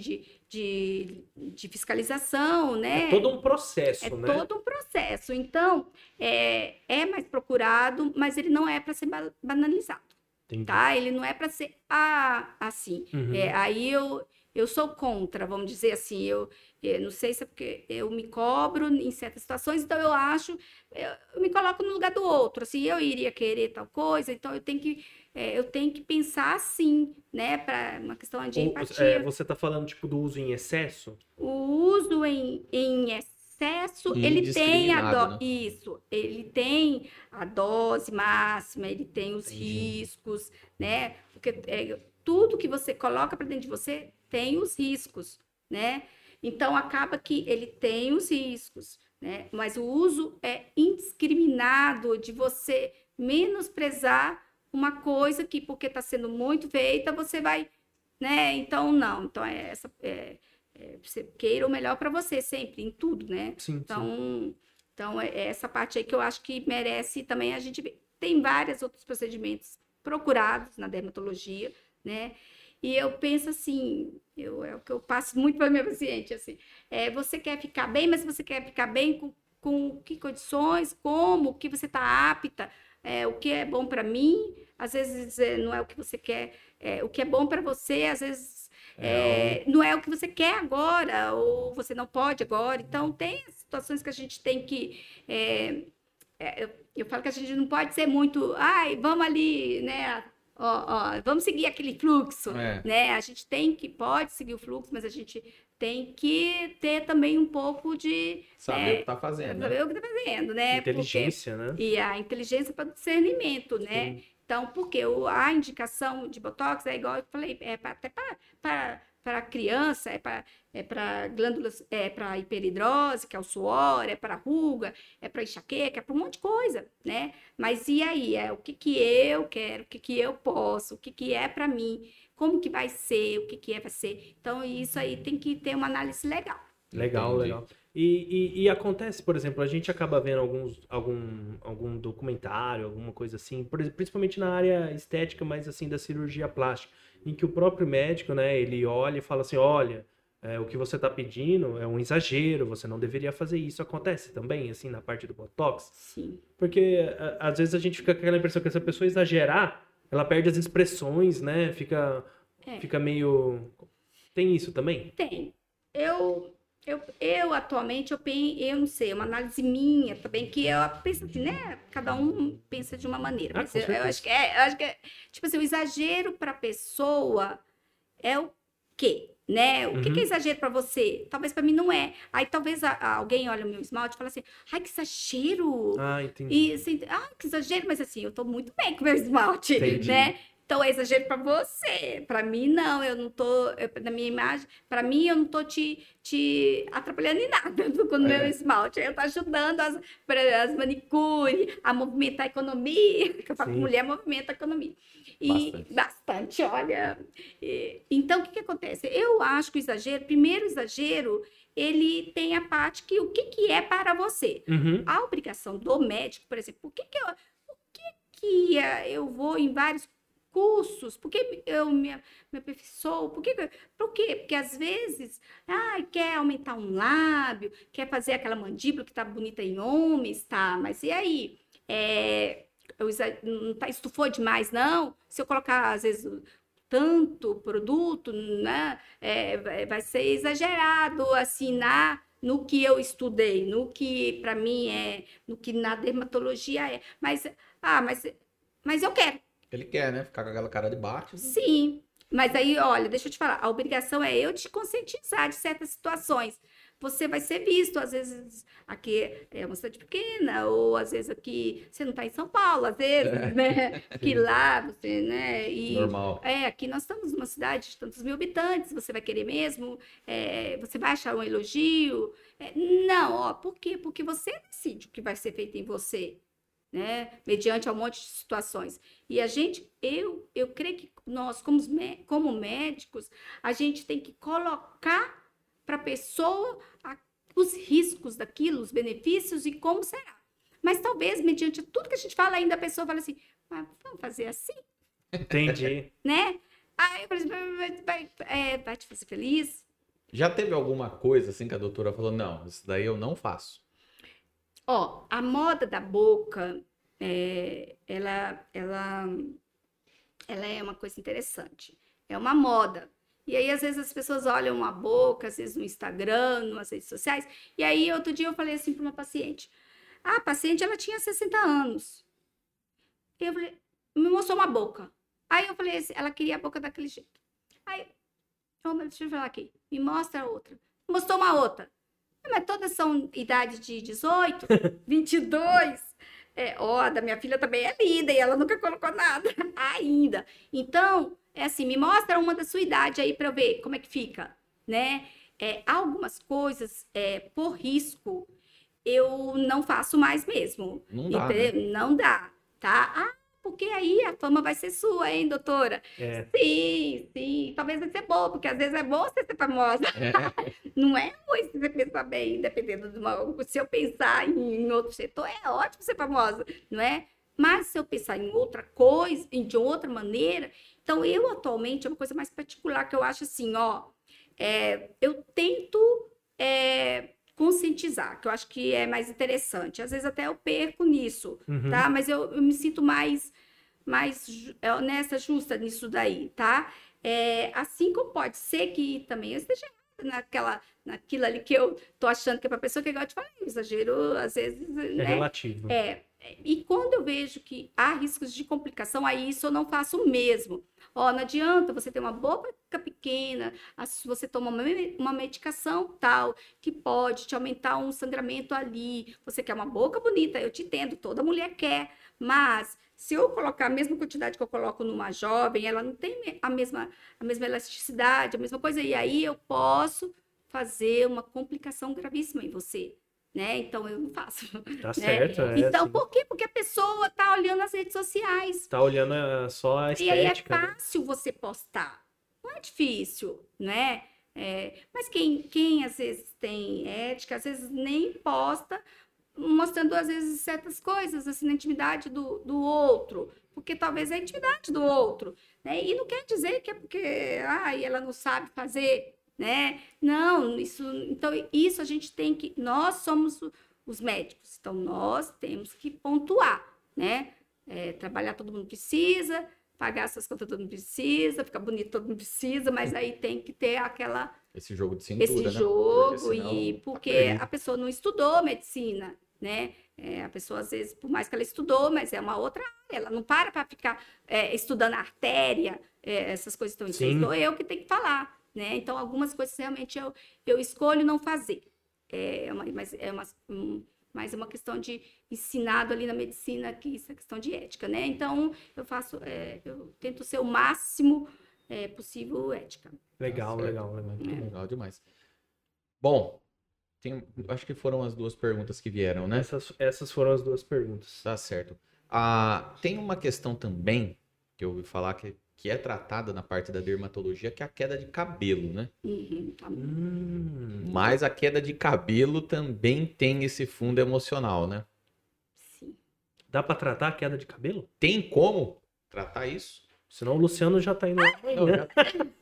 de, de, fiscalização, né? É todo um processo, É né? todo um processo. Então, é, é mais procurado, mas ele não é para ser ba- banalizado, Entendi. tá? Ele não é para ser ah, assim. Uhum. É, aí eu, eu sou contra, vamos dizer assim. Eu, eu não sei se é porque eu me cobro em certas situações, então eu acho, eu, eu me coloco no lugar do outro. Assim, eu iria querer tal coisa, então eu tenho que, é, eu tenho que pensar assim, né? Para uma questão de Ou, empatia. é, você tá falando, tipo, do uso em excesso? O uso em, em excesso, ele tem a do... isso, ele tem a dose máxima, ele tem os Entendi. riscos, né? Porque é, tudo que você coloca para dentro de você tem os riscos, né? Então acaba que ele tem os riscos, né? Mas o uso é indiscriminado de você menosprezar uma coisa que porque está sendo muito feita você vai, né? Então não, então é essa é, é, você queira o melhor para você sempre em tudo, né? Sim, sim. Então, então é é essa parte aí que eu acho que merece também a gente tem vários outros procedimentos procurados na dermatologia, né? E eu penso assim, eu, é o que eu passo muito para minha paciente, assim, é, você quer ficar bem, mas você quer ficar bem com, com que condições, como, o que você está apta, é, o que é bom para mim, às vezes é, não é o que você quer, é, o que é bom para você, às vezes é, não é o que você quer agora, ou você não pode agora. Então, tem situações que a gente tem que. é, é, eu, eu falo que a gente não pode ser muito. Ai, vamos ali, né? Ó, ó, vamos seguir aquele fluxo, É. né? A gente tem que, pode seguir o fluxo, mas a gente tem que ter também um pouco de Saber É, o que tá fazendo. né? saber o que está fazendo, né? Porque- Inteligência, né? e a inteligência para discernimento, né? Sim. Então, porque o- a indicação de Botox é igual eu falei, é pra- até para criança, é para é para glândulas, é para hiperidrose, que é o suor, é para ruga, é para enxaqueca, é para um monte de coisa, né? Mas e aí? É o que que eu quero, o que que eu posso, o que que é para mim, como que vai ser, o que que é vai ser. Então, isso aí tem que ter uma análise legal. Legal, Entendi. legal. E, e, e acontece, por exemplo, a gente acaba vendo alguns, algum, algum documentário, alguma coisa assim, principalmente na área estética, mas assim, da cirurgia plástica, em que o próprio médico, né, ele olha e fala assim, olha, é, o que você está pedindo é um exagero, você não deveria fazer isso. Acontece também, assim, na parte do Botox? Sim. Porque a- às vezes a gente fica com aquela impressão que se a pessoa exagerar, ela perde as expressões, né, fica, É. fica meio... Tem isso também? Tem. Eu, eu, eu atualmente, eu, pen, eu não sei, é uma análise minha também, que eu penso assim, né? Cada um pensa de uma maneira. Ah, Mas eu, eu acho que é, eu acho que é, tipo assim, o exagero para a pessoa é o quê? Né? O que, Uhum. que é exagero para você? Talvez para mim não é. Aí talvez a- a- alguém olha o meu esmalte e fala assim: ai, que exagero! Ah, entendi. E assim, ah, que exagero, mas assim, eu tô muito bem com o meu esmalte, Entendi. né? Então é exagero para você. Para mim, não, eu não tô. eu- na minha imagem, para mim, eu não tô te, te atrapalhando em nada [laughs] com o meu É. esmalte. Eu tô ajudando as, as manicure a movimentar a economia. [laughs] Que eu falo mulher movimenta a economia. E Bastante. bastante, olha. E- então, o que, que acontece? Eu acho que o exagero, primeiro exagero, ele tem a parte que o que, que é para você Uhum. a obrigação do médico, por exemplo, por que, que eu, que, que eu vou em vários cursos? Por que eu me, me aperfeiçoo? Por, por quê? Porque às vezes ah, quer aumentar um lábio, quer fazer aquela mandíbula que tá bonita em homens, tá? Mas e aí? É, eu não tá, estufou demais, não? Se eu colocar, às vezes, tanto produto, né? é, vai- ser exagerado, na, no que eu estudei, no que para mim é, no que na dermatologia é. Mas, ah, mas, mas eu quero, Ele quer, né? Ficar com aquela cara de bate. sim. Mas aí, olha, deixa eu te falar, a obrigação é eu te conscientizar de certas situações. Você vai ser visto, às vezes aqui é uma cidade pequena, ou às vezes aqui você não está em São Paulo, às vezes, É. né? [laughs] Que lá você, né? E, Normal. é, aqui nós estamos numa cidade de tantos mil habitantes, você vai querer mesmo? É, você vai achar um elogio? É, não, ó, por quê? Porque você decide o que vai ser feito em você, né? Mediante um monte de situações. E a gente, eu, eu creio que nós, como, como médicos, a gente tem que colocar para a pessoa os riscos daquilo, os benefícios e como será. Mas talvez, mediante tudo que a gente fala, ainda a pessoa fala assim, mas vamos fazer assim? Entendi. [laughs] né? Aí eu vai, vai, é, vai te fazer feliz. Já teve alguma coisa assim que a doutora falou, não, isso daí eu não faço. Ó, a moda da boca, é, ela, ela, ela é uma coisa interessante. É uma moda. E aí, às vezes, as pessoas olham a boca, às vezes no Instagram, nas redes sociais. E aí, outro dia, eu falei assim para uma paciente. Ah, a paciente, ela tinha 60 anos. E eu falei, me mostrou uma boca. Aí eu falei assim, ela queria a boca daquele jeito. Aí, deixa eu falar aqui, me mostra outra. Mostrou uma outra. Ah, Mas todas são idade de 18, 22. [laughs] É, ó, a da minha filha também é linda e ela nunca colocou nada [laughs] ainda. Então, é assim, me mostra uma da sua idade aí para eu ver como é que fica, né? É, algumas coisas, é, por risco, eu não faço mais mesmo. Não dá, né? Não dá, tá? Ah, porque aí a fama vai ser sua, hein, doutora? É. Sim, sim. Talvez vai ser boa, porque às vezes é bom você ser famosa. É. [laughs] Não é ruim se você pensar bem, dependendo de uma. Se eu pensar em, outro setor, é ótimo ser famosa, não é? Mas se eu pensar em outra coisa, de outra maneira, então eu atualmente é uma coisa mais particular que eu acho assim, ó, é, eu tento é, conscientizar, que eu acho que é mais interessante. Às vezes até eu perco nisso, Uhum. tá? Mas eu, eu me sinto mais, mais é, honesta, justa nisso daí, tá? É, assim como pode ser que também eu esteja naquela, naquilo ali que eu tô achando que é pra pessoa que igual eu te falei, exagero, às vezes, É né? relativo. É, e quando eu vejo que há riscos de complicação, aí isso eu não faço mesmo. Ó, não adianta você ter uma boca pequena, a- se você toma uma, me- uma medicação tal, que pode te aumentar um sangramento ali. Você quer uma boca bonita, eu te entendo, toda mulher quer. Mas se eu colocar a mesma quantidade que eu coloco numa jovem, ela não tem a mesma, a mesma elasticidade, a mesma coisa, e aí eu posso fazer uma complicação gravíssima em você. Né? Então eu não faço. Tá certo. é Então, assim. por quê? Porque a pessoa tá olhando as redes sociais. Tá olhando é, só a E aí é estética. né? fácil você postar. Não é difícil, né? É, mas quem, quem às vezes tem ética, às vezes nem posta, mostrando às vezes certas coisas, assim, na intimidade do, do outro. Porque talvez é a intimidade do outro, né? E não quer dizer que é porque, ai, ela não sabe fazer, né? Não, isso, então isso a gente tem que, nós somos os médicos, então nós temos que pontuar, né? É, trabalhar todo mundo precisa, pagar suas contas todo mundo precisa, ficar bonito todo mundo precisa, mas aí tem que ter aquela Esse jogo de cintura, esse né? jogo Porque e porque perdido. a pessoa não estudou medicina, né? É, a pessoa às vezes, por mais que ela estudou, mas é uma outra área, ela não para para ficar é, estudando artéria, é, essas coisas estão Sim. sou eu que tenho que falar, né? Então algumas coisas realmente eu, eu escolho não fazer, é uma, mas é uma um, mas é uma questão de ensinado ali na medicina que isso é questão de ética, né? Então eu faço, é, eu tento ser o máximo é, possível ética. Legal, Tá legal, legal. É. Legal demais. Bom, tem- acho que foram as duas perguntas que vieram, né? Essas, essas foram as duas perguntas. Tá certo. Ah, tem uma questão também que eu ouvi falar que, que é tratada na parte da dermatologia, que é a queda de cabelo, né? Uhum, tá. Hum, Mas a queda de cabelo também tem esse fundo emocional, né? Sim. dá pra tratar a queda de cabelo? Tem como tratar isso? Senão o Luciano já tá indo lá Não, já-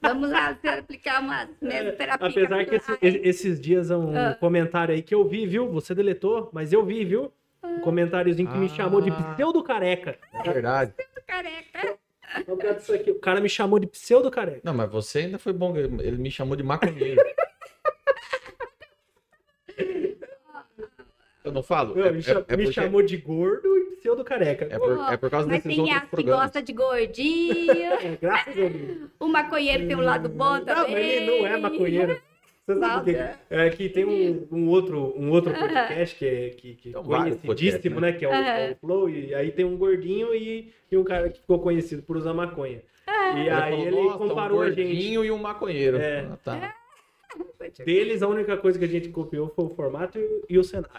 Vamos lá você aplicar uma mesoterapia. É, Apesar que esse- esses dias é um Ah. comentário aí que eu vi, viu? Você deletou, mas eu vi, viu? Um comentáriozinho que me chamou de Ah. pseudo careca. É verdade. Careca. Isso aqui. O cara me chamou de pseudo careca. Não, mas você ainda foi bom. Ele me chamou de maconheiro. Eu não falo? Meu, É, me, é- cha- é me porque- chamou de gordo e pseudo careca. é por, é por causa Mas desses tem outros as que programas. gosta de gordinho. É, graças a Deus. [laughs] o maconheiro tem um lado bom Não, também. mas ele não é maconheiro. Você sabe que, é, que tem um, um outro, um outro podcast que é que, que vários conhecidíssimo, podcasts, né? Que é o, Aham. é o Flow, e aí tem um gordinho e, e um cara que ficou conhecido por usar maconha. E aí falou, ele "Nossa, comparou um a gente. gordinho e um maconheiro. É. Ah, tá. Deles, a única coisa que a gente copiou foi o formato e- o cenário.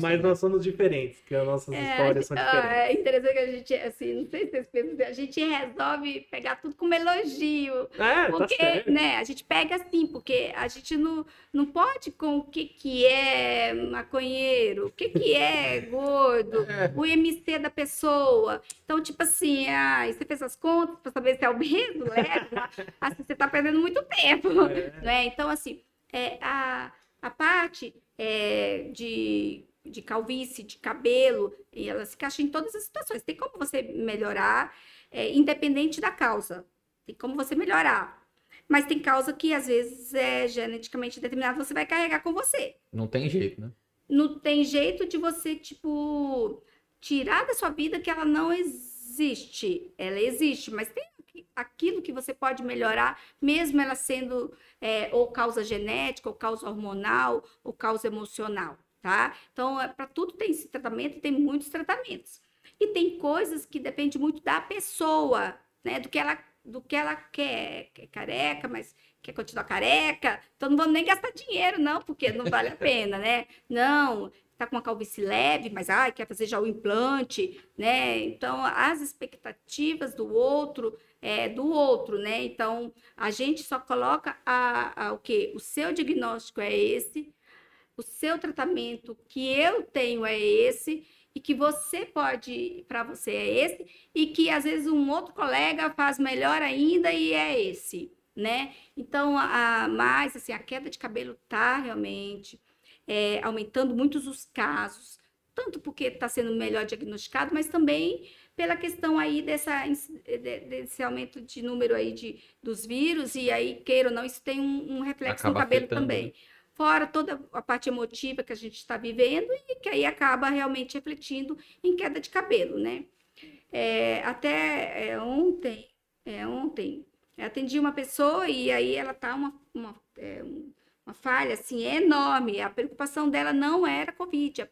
Mas nós somos diferentes, porque as nossas É, histórias são ah, diferentes. é interessante que a gente, assim, não sei se vocês pensam, a gente resolve pegar tudo como elogio. É, tá Porque, certo. né, a gente pega assim, porque a gente não, não pode com o que, que é maconheiro, o que, que é gordo, [laughs] o MC da pessoa. Então, tipo assim, ah, você fez as contas para saber se é o mesmo, leve, [laughs] assim, você tá perdendo muito tempo. É. né? Então, assim, é, a, a parte é, de, de calvície, de cabelo, e ela se encaixa em todas as situações. Tem como você melhorar, é, independente da causa. Tem como você melhorar. Mas tem causa que, às vezes, é geneticamente determinada, você vai carregar com você. Não tem jeito, né? Não tem jeito de você, tipo, tirar da sua vida que ela não existe. Ela existe, mas tem aquilo que você pode melhorar, mesmo ela sendo é, ou causa genética, ou causa hormonal, ou causa emocional, tá? Então, para tudo tem esse tratamento tem muitos tratamentos. E tem coisas que depende muito da pessoa, né? Do que ela, do que ela quer, quer careca, mas quer continuar careca. Então, não vamos nem gastar dinheiro, não, porque não vale a pena, né? Não, tá com uma calvície leve, mas ai, quer fazer já o implante, né? Então, as expectativas do outro é do outro, né? Então, a gente só coloca a, a, o quê? O seu diagnóstico é esse, o seu tratamento que eu tenho é esse, e que você pode, para você é esse, e que às vezes um outro colega faz melhor ainda e é esse, né? Então, a, mais assim, a queda de cabelo tá realmente é, aumentando muitos os casos, tanto porque está sendo melhor diagnosticado, mas também pela questão aí dessa, desse aumento de número aí de, dos vírus, e aí, queira ou não, isso tem um, um reflexo Acaba no cabelo afetando, também. né? Fora toda a parte emotiva que a gente está vivendo e que aí acaba realmente refletindo em queda de cabelo, né? É, até é, ontem, é, ontem, atendi uma pessoa e aí ela tá uma, uma, é, um- uma falha assim enorme. A preocupação dela não era Covid. a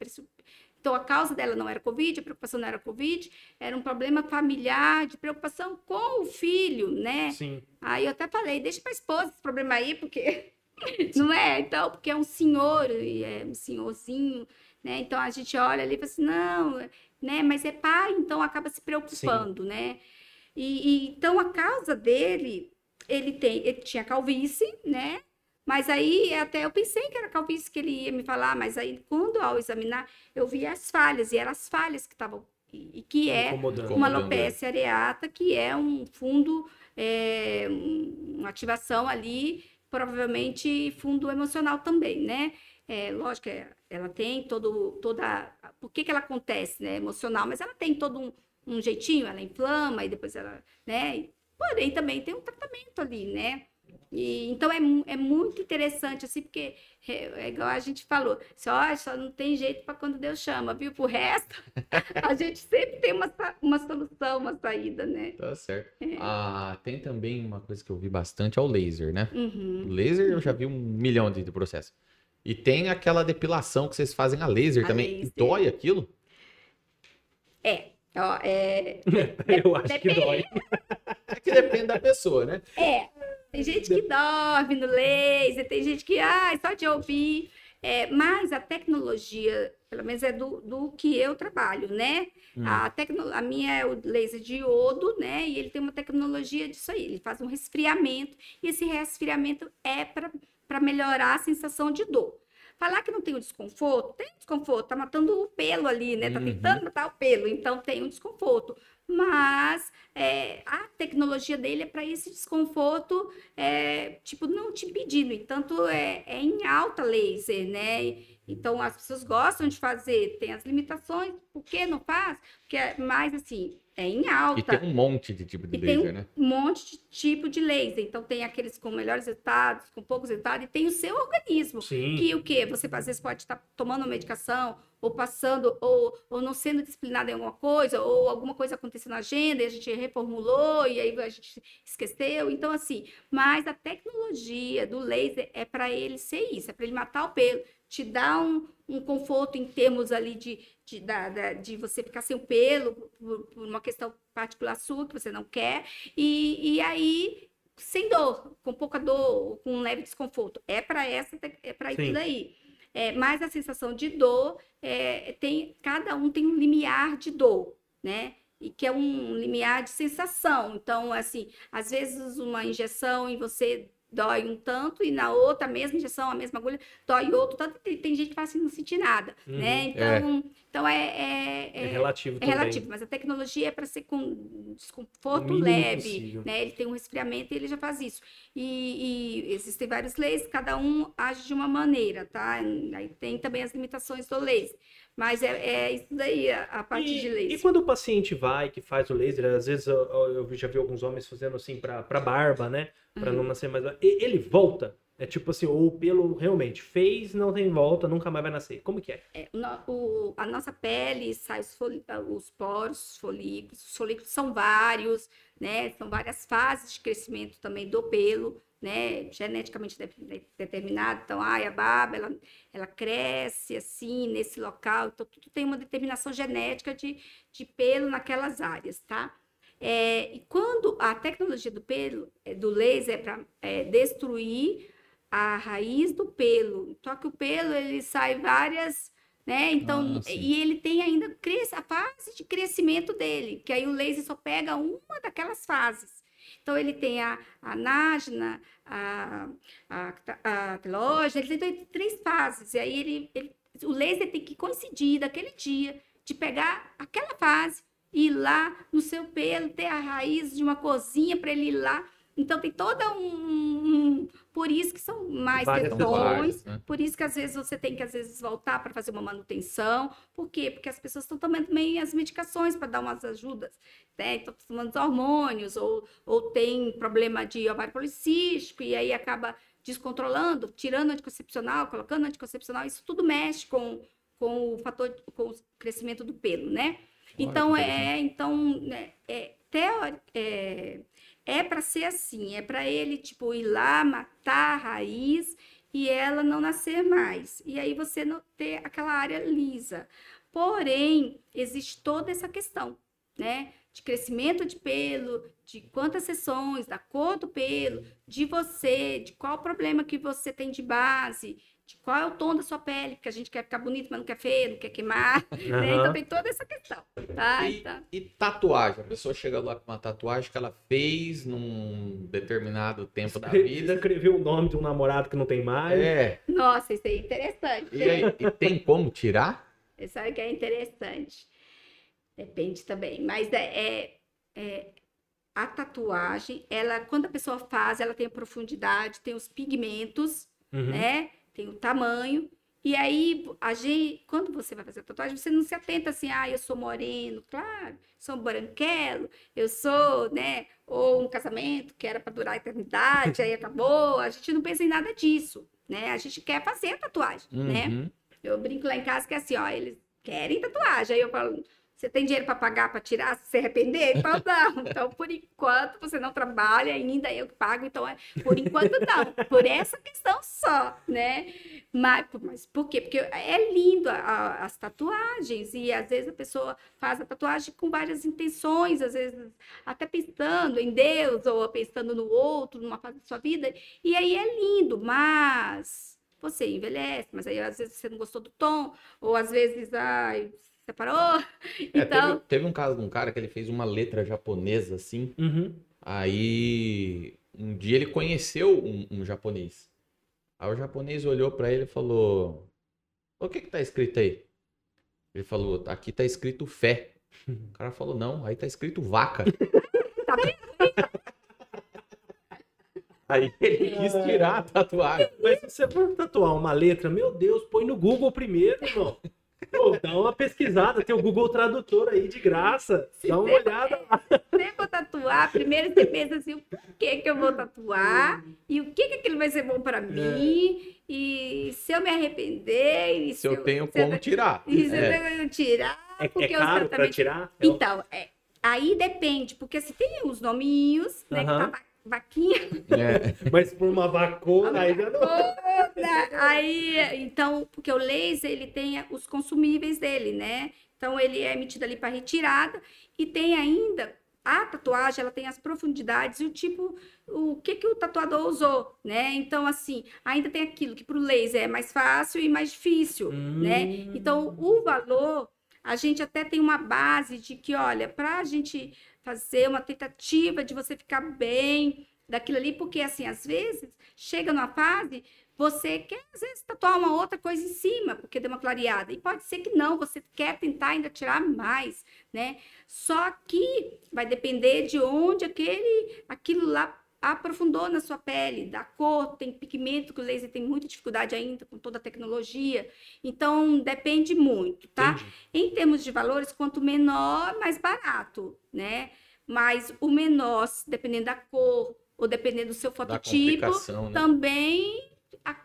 então, a causa dela não era Covid, a preocupação não era Covid, era um problema familiar, de preocupação com o filho, né? Sim. Aí eu até falei, deixa pra esposa esse problema aí, porque [laughs] não é, então, porque é um senhor, e é um senhorzinho, né? Então a gente olha ali e fala assim, não, né? Mas é pai, então acaba se preocupando, né? E, e, então a causa dele, ele tem, ele tinha calvície, né? Mas aí até eu pensei que era calvície que ele ia me falar, mas aí quando ao examinar eu vi as falhas e eram as falhas que estavam e, e que é uma Incomodando alopecia areata, que é um fundo, é, um- uma ativação ali, provavelmente fundo emocional também, né? É, lógico, que ela tem todo, toda... Por que que ela acontece, né? Emocional, mas ela tem todo um, um jeitinho, ela inflama e depois ela, né? Porém, também tem um tratamento ali, né? E, então é, é muito interessante, assim, porque é, é igual a gente falou, só, só não tem jeito para quando Deus chama, viu? Pro resto, [laughs] a gente sempre tem uma, uma solução, uma saída, né? Tá certo. É. Ah, tem também uma coisa que eu vi bastante, é o laser, né? Uhum. O laser eu já vi um milhão de, de processos. E tem aquela depilação que vocês fazem a laser A também. laser. Dói aquilo? Ó, é, [laughs] Eu acho que dói. [laughs] É que depende da pessoa, né? é, tem gente que dorme no laser, tem gente que, ai, só de ouvir. É, mas a tecnologia, pelo menos é do, do que eu trabalho, né? Hum. A, tecno, a minha é o laser de iodo, né? E ele tem uma tecnologia disso aí. Ele faz um resfriamento, e esse resfriamento é para melhorar a sensação de dor. Falar que não tem o desconforto, tem desconforto, tá matando o pelo ali, né? Tá Uhum. tentando matar o pelo, então tem um desconforto. Mas é, a tecnologia dele é para esse desconforto, é, tipo, não te impedindo. E tanto é, é em alta laser, né? Então as pessoas gostam de fazer, tem as limitações, por que não faz? Porque é mais assim, é em E alta. tem um monte de tipo de E tem laser, um né? monte de tipo de laser. Então, tem aqueles com melhores resultados, com poucos resultados, e tem o seu organismo. Sim. Que o quê? Você às vezes pode estar tomando uma medicação, ou passando, ou, ou não sendo disciplinado em alguma coisa, ou alguma coisa aconteceu na agenda e a gente reformulou, e aí a gente esqueceu. Então, assim, mas a tecnologia do laser é para ele ser isso, é para ele matar o pelo, te dar um, um conforto em termos ali de, de, da- da- de você ficar sem o pelo, por, por uma questão particular sua que você não quer, e, e aí sem dor, com pouca dor, com um leve desconforto. É para essa, é para isso daí. É, mas a sensação de dor é, tem cada um tem um limiar de dor, né? E que é um limiar de sensação. Então, assim, às vezes uma injeção e você dói um tanto e na outra, a mesma injeção, a mesma agulha, dói outro tanto. E tem gente que fala assim, não sentir nada, uhum, né? Então, é, então é, é, é, é relativo é também. relativo, mas a tecnologia é para ser com desconforto leve, possível. né? Ele tem um resfriamento e ele já faz isso. E, e, existem vários lasers, cada um age de uma maneira, tá? Aí tem também as limitações do laser. Mas é, é isso daí, a, a parte e, de laser. E quando o paciente vai, que faz o laser, às vezes eu, eu já vi alguns homens fazendo assim para barba, né? para uhum. não nascer mais. Ele volta. É tipo assim, ou o pelo realmente fez, não tem volta, nunca mais vai nascer. Como que é? é o, a nossa pele sai os, os poros, os folículos. Os folículos são vários, né? São várias fases de crescimento também do pelo, né? Geneticamente determinado. Então, ai, a barba, ela, ela cresce assim, nesse local. Então, tudo tem uma determinação genética de, de pelo naquelas áreas, tá? É, e quando a tecnologia do pelo, é, do laser, é para é, destruir a raiz do pelo. Só que o pelo ele sai várias, né? Então, ah, e ele tem ainda a fase de crescimento dele, que aí o laser só pega uma daquelas fases. Então, ele tem a, a nágina, a, a, a telógena, ele tem três fases. E aí, ele, ele, o laser tem que coincidir daquele dia de pegar aquela fase ir lá no seu pelo, ter a raiz de uma cozinha para ele ir lá. Então tem toda um, um, por isso que são mais questões, né? por isso que às vezes você tem que às vezes voltar para fazer uma manutenção. Por quê? Porque as pessoas estão tomando também as medicações para dar umas ajudas, né? Estão tomando hormônios ou, ou tem problema de ovário policístico e aí acaba descontrolando, tirando anticoncepcional, colocando anticoncepcional, isso tudo mexe com, com o fator com o crescimento do pelo, né? Então, é, então né, é, teori, é, é para ser assim, é para ele, tipo, ir lá, matar a raiz e ela não nascer mais. E aí você não ter aquela área lisa. Porém, existe toda essa questão, né? De crescimento de pelo, de quantas sessões, da cor do pelo, de você, de qual problema que você tem de base, de qual é o tom da sua pele, porque a gente quer ficar bonito, mas não quer feio, não quer queimar, uhum. [laughs] né? Então tem toda essa questão, tá? E, então... e, tatuagem? A pessoa chega lá com uma tatuagem que ela fez num determinado tempo da vida. Escreveu o nome de um namorado que não tem mais. É. Nossa, isso é interessante. E, aí, e tem como tirar? [laughs] Isso aí que é interessante. Depende também, mas é, é, é a tatuagem, ela quando a pessoa faz, ela tem a profundidade, tem os pigmentos, uhum. né? Tem o tamanho. E aí, a gente, quando você vai fazer a tatuagem, você não se atenta assim, ah, eu sou moreno, claro, sou um branquelo, eu sou, né, ou um casamento que era para durar a eternidade, aí acabou. A gente não pensa em nada disso, né? A gente quer fazer a tatuagem, né? uhum. né? Eu brinco lá em casa que é assim, ó, eles querem tatuagem. Aí eu falo, você tem dinheiro para pagar para tirar se se arrepender? Fala, [laughs] não. Então, por enquanto, você não trabalha ainda, eu que pago. Então, é, por enquanto, não. Por essa questão só, né? Mas, mas por quê? Porque é lindo a, a, as tatuagens e, às vezes, a pessoa faz a tatuagem com várias intenções, às vezes até pensando em Deus ou pensando no outro, numa fase da sua vida. E aí é lindo, mas você envelhece, mas aí às vezes você não gostou do tom, ou às vezes, ai, separou. [laughs] É, então... Teve, teve, um caso de um cara que ele fez uma letra japonesa assim. Uhum. Aí um dia ele conheceu um, um, japonês. Aí o japonês olhou para ele e falou: O que que tá escrito aí? Ele falou: Aqui tá escrito fé. O cara falou: Não, aí tá escrito vaca. [laughs] tá Aí ele quis tirar a tatuagem. Mas se você for tatuar uma letra, meu Deus, põe no Google primeiro, irmão. Pô, dá uma pesquisada, tem o Google Tradutor aí de graça. Se dá uma olhada lá. Se for tatuar, primeiro você pensa assim, o que que eu vou tatuar e o que que aquilo vai ser bom para mim é. e se eu me arrepender... se, se, eu tenho como eu, tirar. E se é. eu tenho tirar... É, porque é caro para tirar? Então, é, aí depende, porque se tem os nominhos, né, que tá vaquinha. É. Mas por uma vacona ainda não. Aí, então, porque o laser ele tem os consumíveis dele, né? Então ele é emitido ali para retirada e tem ainda a tatuagem ela tem as profundidades e o tipo, o que que o tatuador usou, né? Então, assim, ainda tem aquilo que para o laser é mais fácil e mais difícil, né? Hum. Então, o valor, a gente até tem uma base de que, olha, para a gente fazer uma tentativa de você ficar bem daquilo ali, porque, assim, às vezes, chega numa fase, você quer, às vezes, tatuar uma outra coisa em cima, porque deu uma clareada. E pode ser que não, você quer tentar ainda tirar mais, né? Só que vai depender de onde aquele, aquilo lá aprofundou na sua pele, da cor, tem pigmento que o laser tem muita dificuldade ainda com toda a tecnologia. Então, depende muito, tá? Entendi. Em termos de valores, quanto menor, mais barato, né? Mas o menor, dependendo da cor ou dependendo do seu fototipo, né? também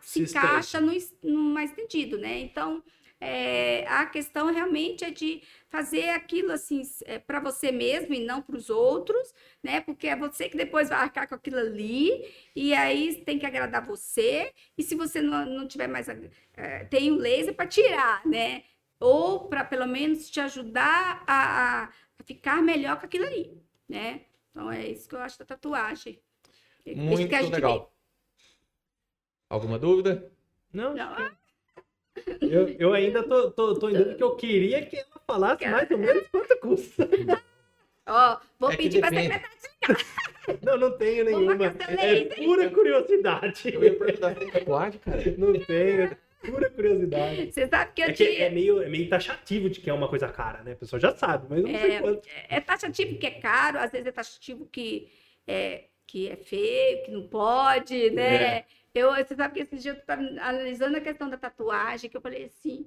se, Se encaixa no, no mais entendido, né? Então, é, a questão realmente é de fazer aquilo assim para você mesmo e não para os outros, né? Porque é você que depois vai arcar com aquilo ali e aí tem que agradar você. E se você não, não tiver mais, eh, tem o laser para tirar, né? Ou para pelo menos te ajudar a, a- ficar melhor com aquilo ali, né? Então é isso que eu acho da tatuagem. É isso Muito que a gente legal. Alguma dúvida? Não, vê. Não, eu, eu ainda tô, tô, tô dúvida que eu queria que ela falasse mais ou menos quanto custa. ó, vou É pedir para depende. secretária. Não, não tenho nenhuma. É pura curiosidade. Eu ia perguntar tatuagem, cara. Não tenho, é pura curiosidade. Você sabe que eu É, que tinha. é, meio, é meio taxativo de que é uma coisa cara, né? A pessoa já sabe, mas eu não sei quanto. É taxativo que é caro, às vezes é taxativo que é, que é feio, que não pode, né? É. Eu, você sabe que esse dia eu estava analisando a questão da tatuagem, que eu falei assim,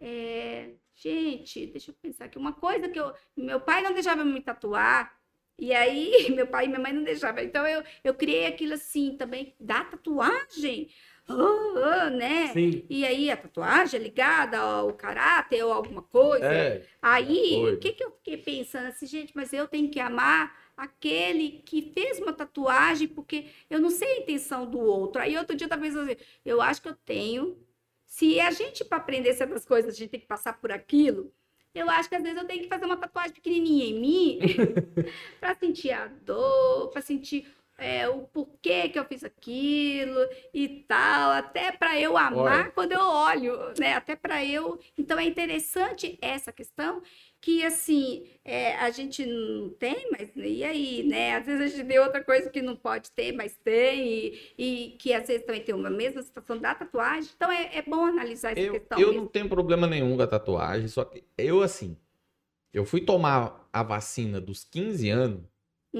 é, gente, deixa eu pensar aqui, uma coisa que eu, meu pai não deixava me tatuar, e aí [laughs] meu pai e minha mãe não deixavam, então eu, eu criei aquilo assim também, da tatuagem, Ah, ah, né? Sim. E aí a tatuagem é ligada ao caráter ou alguma coisa, É, Aí, o que, que eu fiquei pensando assim, gente, mas eu tenho que amar aquele que fez uma tatuagem, porque eu não sei a intenção do outro. Aí outro dia eu tava pensando assim, eu acho que eu tenho. Se a gente, para aprender certas coisas, a gente tem que passar por aquilo, eu acho que às vezes eu tenho que fazer uma tatuagem pequenininha em mim [laughs] para sentir a dor, para sentir é, o porquê que eu fiz aquilo e tal, até para eu amar Olha. quando eu olho, né? Até para eu. Então é interessante essa questão que assim é, a gente não tem, mas e aí, né? Às vezes a gente vê outra coisa que não pode ter, mas tem e, e que às vezes também tem uma mesma situação da tatuagem. Então é, é bom analisar essa eu, questão. eu mesmo. não tenho problema nenhum com a tatuagem, só que eu, assim, eu fui tomar a vacina dos 15 anos,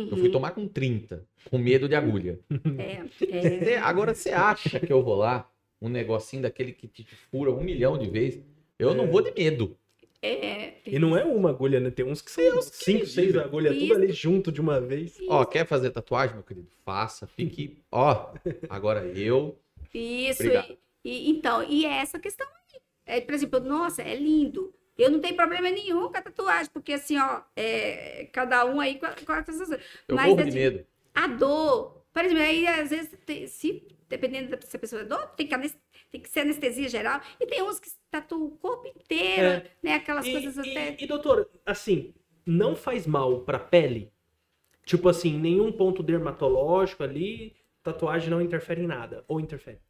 eu fui Uhum. tomar com 30, com medo de agulha. É, [laughs] é. agora, você acha que eu vou lá, um negocinho daquele que te fura um milhão de vezes? Eu não É. vou de medo. É, E não é uma agulha, né? Tem uns que são cinco, me seis agulhas, tudo Isso. ali junto de uma vez. Ó, quer fazer tatuagem, meu querido? Faça, fique. Ó, agora eu. Isso, e, e- então, e é essa questão aí. É, por exemplo, nossa, é lindo. Eu não tenho problema nenhum com a tatuagem, porque assim, ó, é, cada um aí com, a- com as suas. Eu Mas, morro de assim, medo. A dor, por exemplo, aí às vezes, se, dependendo da se a pessoa é dor, tem que, tem que ser anestesia geral, e tem uns que tatuam o corpo inteiro, É. né? Aquelas E, coisas e- até. e, doutor, assim, não faz mal pra pele? Tipo assim, nenhum ponto dermatológico ali, tatuagem não interfere em nada. Ou interfere?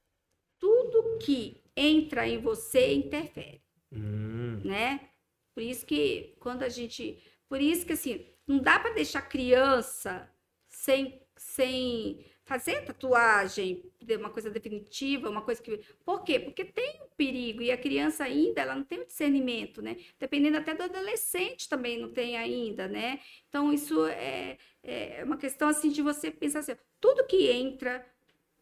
Tudo que entra em você interfere. Hum, né? Por isso que quando a gente, por isso que assim, não dá para deixar criança sem sem fazer tatuagem, de uma coisa definitiva, uma coisa que, por quê? Porque tem um perigo e a criança ainda, ela não tem o discernimento, né? Dependendo até do adolescente também não tem ainda, né? Então isso é, é uma questão assim de você pensar assim, tudo que entra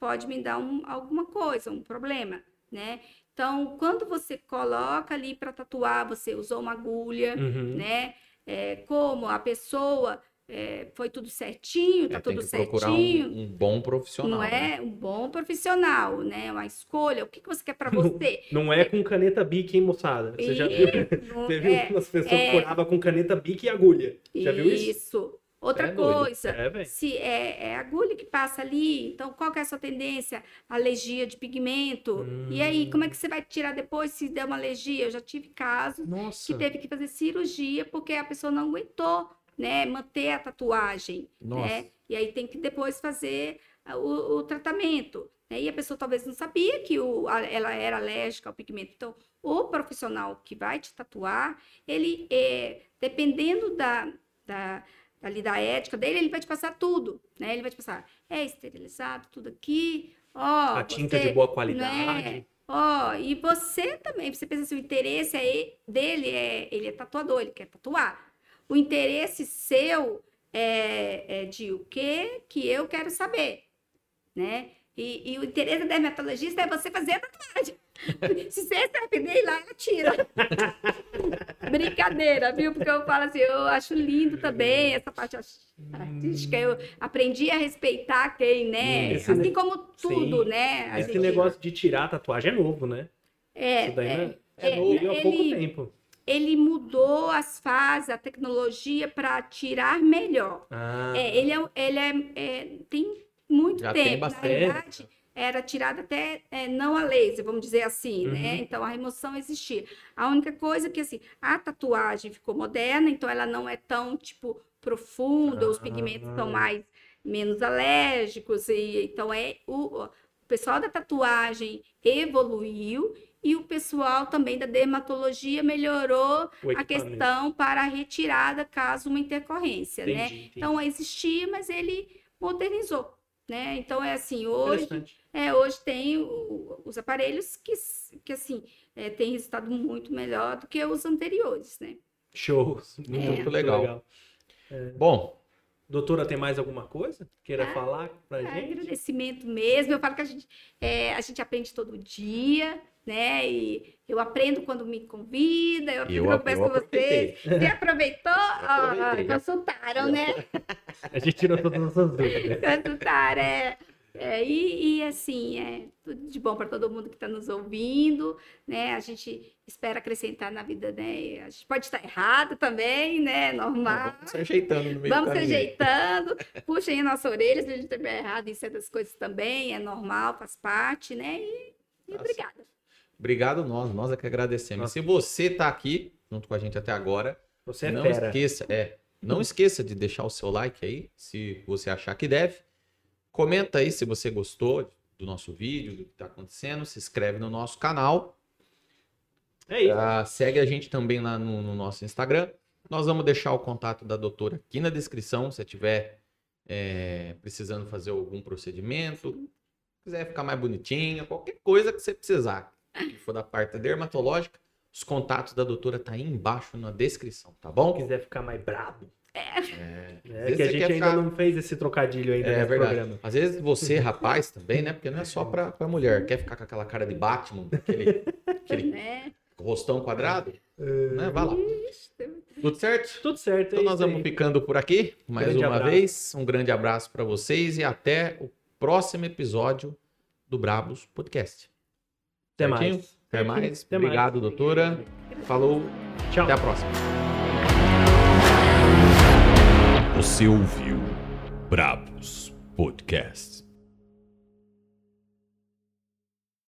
pode me dar um, alguma coisa, um problema, né? Então, quando você coloca ali para tatuar, você usou uma agulha, uhum. né? É, como a pessoa é, foi tudo certinho, tá É, tem tudo certinho. um, um bom profissional. Não né? é um bom profissional, né? Uma escolha. O que, que você quer para você? [laughs] Não é com caneta Bic, hein, moçada? Você já viu? [laughs] Não- Você viu é, umas pessoas é. furavam com caneta Bic e agulha. Já viu isso? Isso. Outra É coisa, É, se é, é agulha que passa ali, então qual que é a sua tendência? Alergia de pigmento. E aí, Hum. como é que você vai tirar depois se der uma alergia? Eu já tive casos Nossa. que teve que fazer cirurgia porque a pessoa não aguentou né, manter a tatuagem, Nossa. né? E aí tem que depois fazer o, o tratamento. Né? E a pessoa talvez não sabia que o, a- ela era alérgica ao pigmento. Então, o profissional que vai te tatuar, ele, é, dependendo da, da, ali da ética dele, ele vai te passar tudo, né? Ele vai te passar, é esterilizado, tudo aqui, ó. A tinta você- de boa né? qualidade. Ó, e você também, você pensa assim, o interesse é, dele é, ele é tatuador, ele quer tatuar. O interesse seu é, é de o que que eu quero saber, né? E, e o interesse da dermatologista é você fazer a tatuagem. [laughs] Se você se ir lá, ela tira. [laughs] Brincadeira, viu? Porque eu falo assim, eu acho lindo também essa parte artística. Eu aprendi a respeitar quem, né? Esse assim ne- como tudo, Sim. né? A Esse gente- negócio de tirar a tatuagem é novo, né? é, Isso daí é, é, é novo há pouco ele- tempo. Ele mudou as fases, a tecnologia para tirar melhor. Ah, É, ele é, ele é, é- tem muito Já tem tempo. bastante. Na verdade, era tirada até é, não a laser, vamos dizer assim, né? Uhum. Então a remoção existia. A única coisa que assim, a tatuagem ficou moderna, então ela não é tão tipo profunda, os pigmentos são Ah. mais menos alérgicos e então é o, o pessoal da tatuagem evoluiu e o pessoal também da dermatologia melhorou a questão para a retirada caso uma intercorrência, né? Entendi, entendi. Então existia, mas ele modernizou, né? Então é assim, hoje, é, hoje tem o- os aparelhos que, que assim, é, tem resultado muito melhor do que os anteriores, né? Shows. Muito, É. muito legal. legal. Bom, Doutora, tem mais alguma coisa? Queira Ah, falar pra É gente? agradecimento mesmo. Eu falo que a gente, é, a gente aprende todo dia, né? E eu aprendo quando me convida, eu aprendo eu, quando eu com vocês. Você aproveitou? [laughs] Ó, já. consultaram, né? [laughs] A gente tirou todas as suas dúvidas. [laughs] Cantar, é. É, e, e, assim, é tudo de bom para todo mundo que está nos ouvindo, né? A gente espera acrescentar na vida, né? A gente pode estar errado também, né? Normal. vamos se ajeitando no meio Vamos se ajeitando, puxem a nossa orelha se a gente estiver errado em certas coisas também, é normal, faz parte, né? E, e obrigada. Obrigado nós, nós é que agradecemos. Nossa. Se você tá aqui junto com a gente até agora, Você é não fera. esqueça, é, não esqueça de deixar o seu like aí, se você achar que deve. Comenta aí se você gostou do nosso vídeo, do que está acontecendo, se inscreve no nosso canal, É isso. Ah, segue a gente também lá no, no nosso Instagram. Nós vamos deixar o contato da doutora aqui na descrição, se tiver é, precisando fazer algum procedimento, quiser ficar mais bonitinha, qualquer coisa que você precisar, que for da parte dermatológica, os contatos da doutora tá aí embaixo na descrição, tá Se bom? quiser ficar mais brabo. É, É, vezes que a gente ainda ficar- não fez esse trocadilho ainda é nesse verdade. programa. Às vezes você, rapaz, também, né? Porque não é só pra, pra mulher. Quer ficar com aquela cara de Batman, aquele, aquele Né? [laughs] rostão quadrado, É. né? Vai lá. Tudo certo? Tudo certo, é Então nós isso aí. vamos ficando por aqui mais Grande uma abraço. vez. Um grande abraço para vocês e até o próximo episódio do Brabos Podcast. Até Certinho? mais. Até mais. Até mais. Obrigado, doutora. Falou. Tchau. Até a próxima. Você ouviu Brabos Podcast.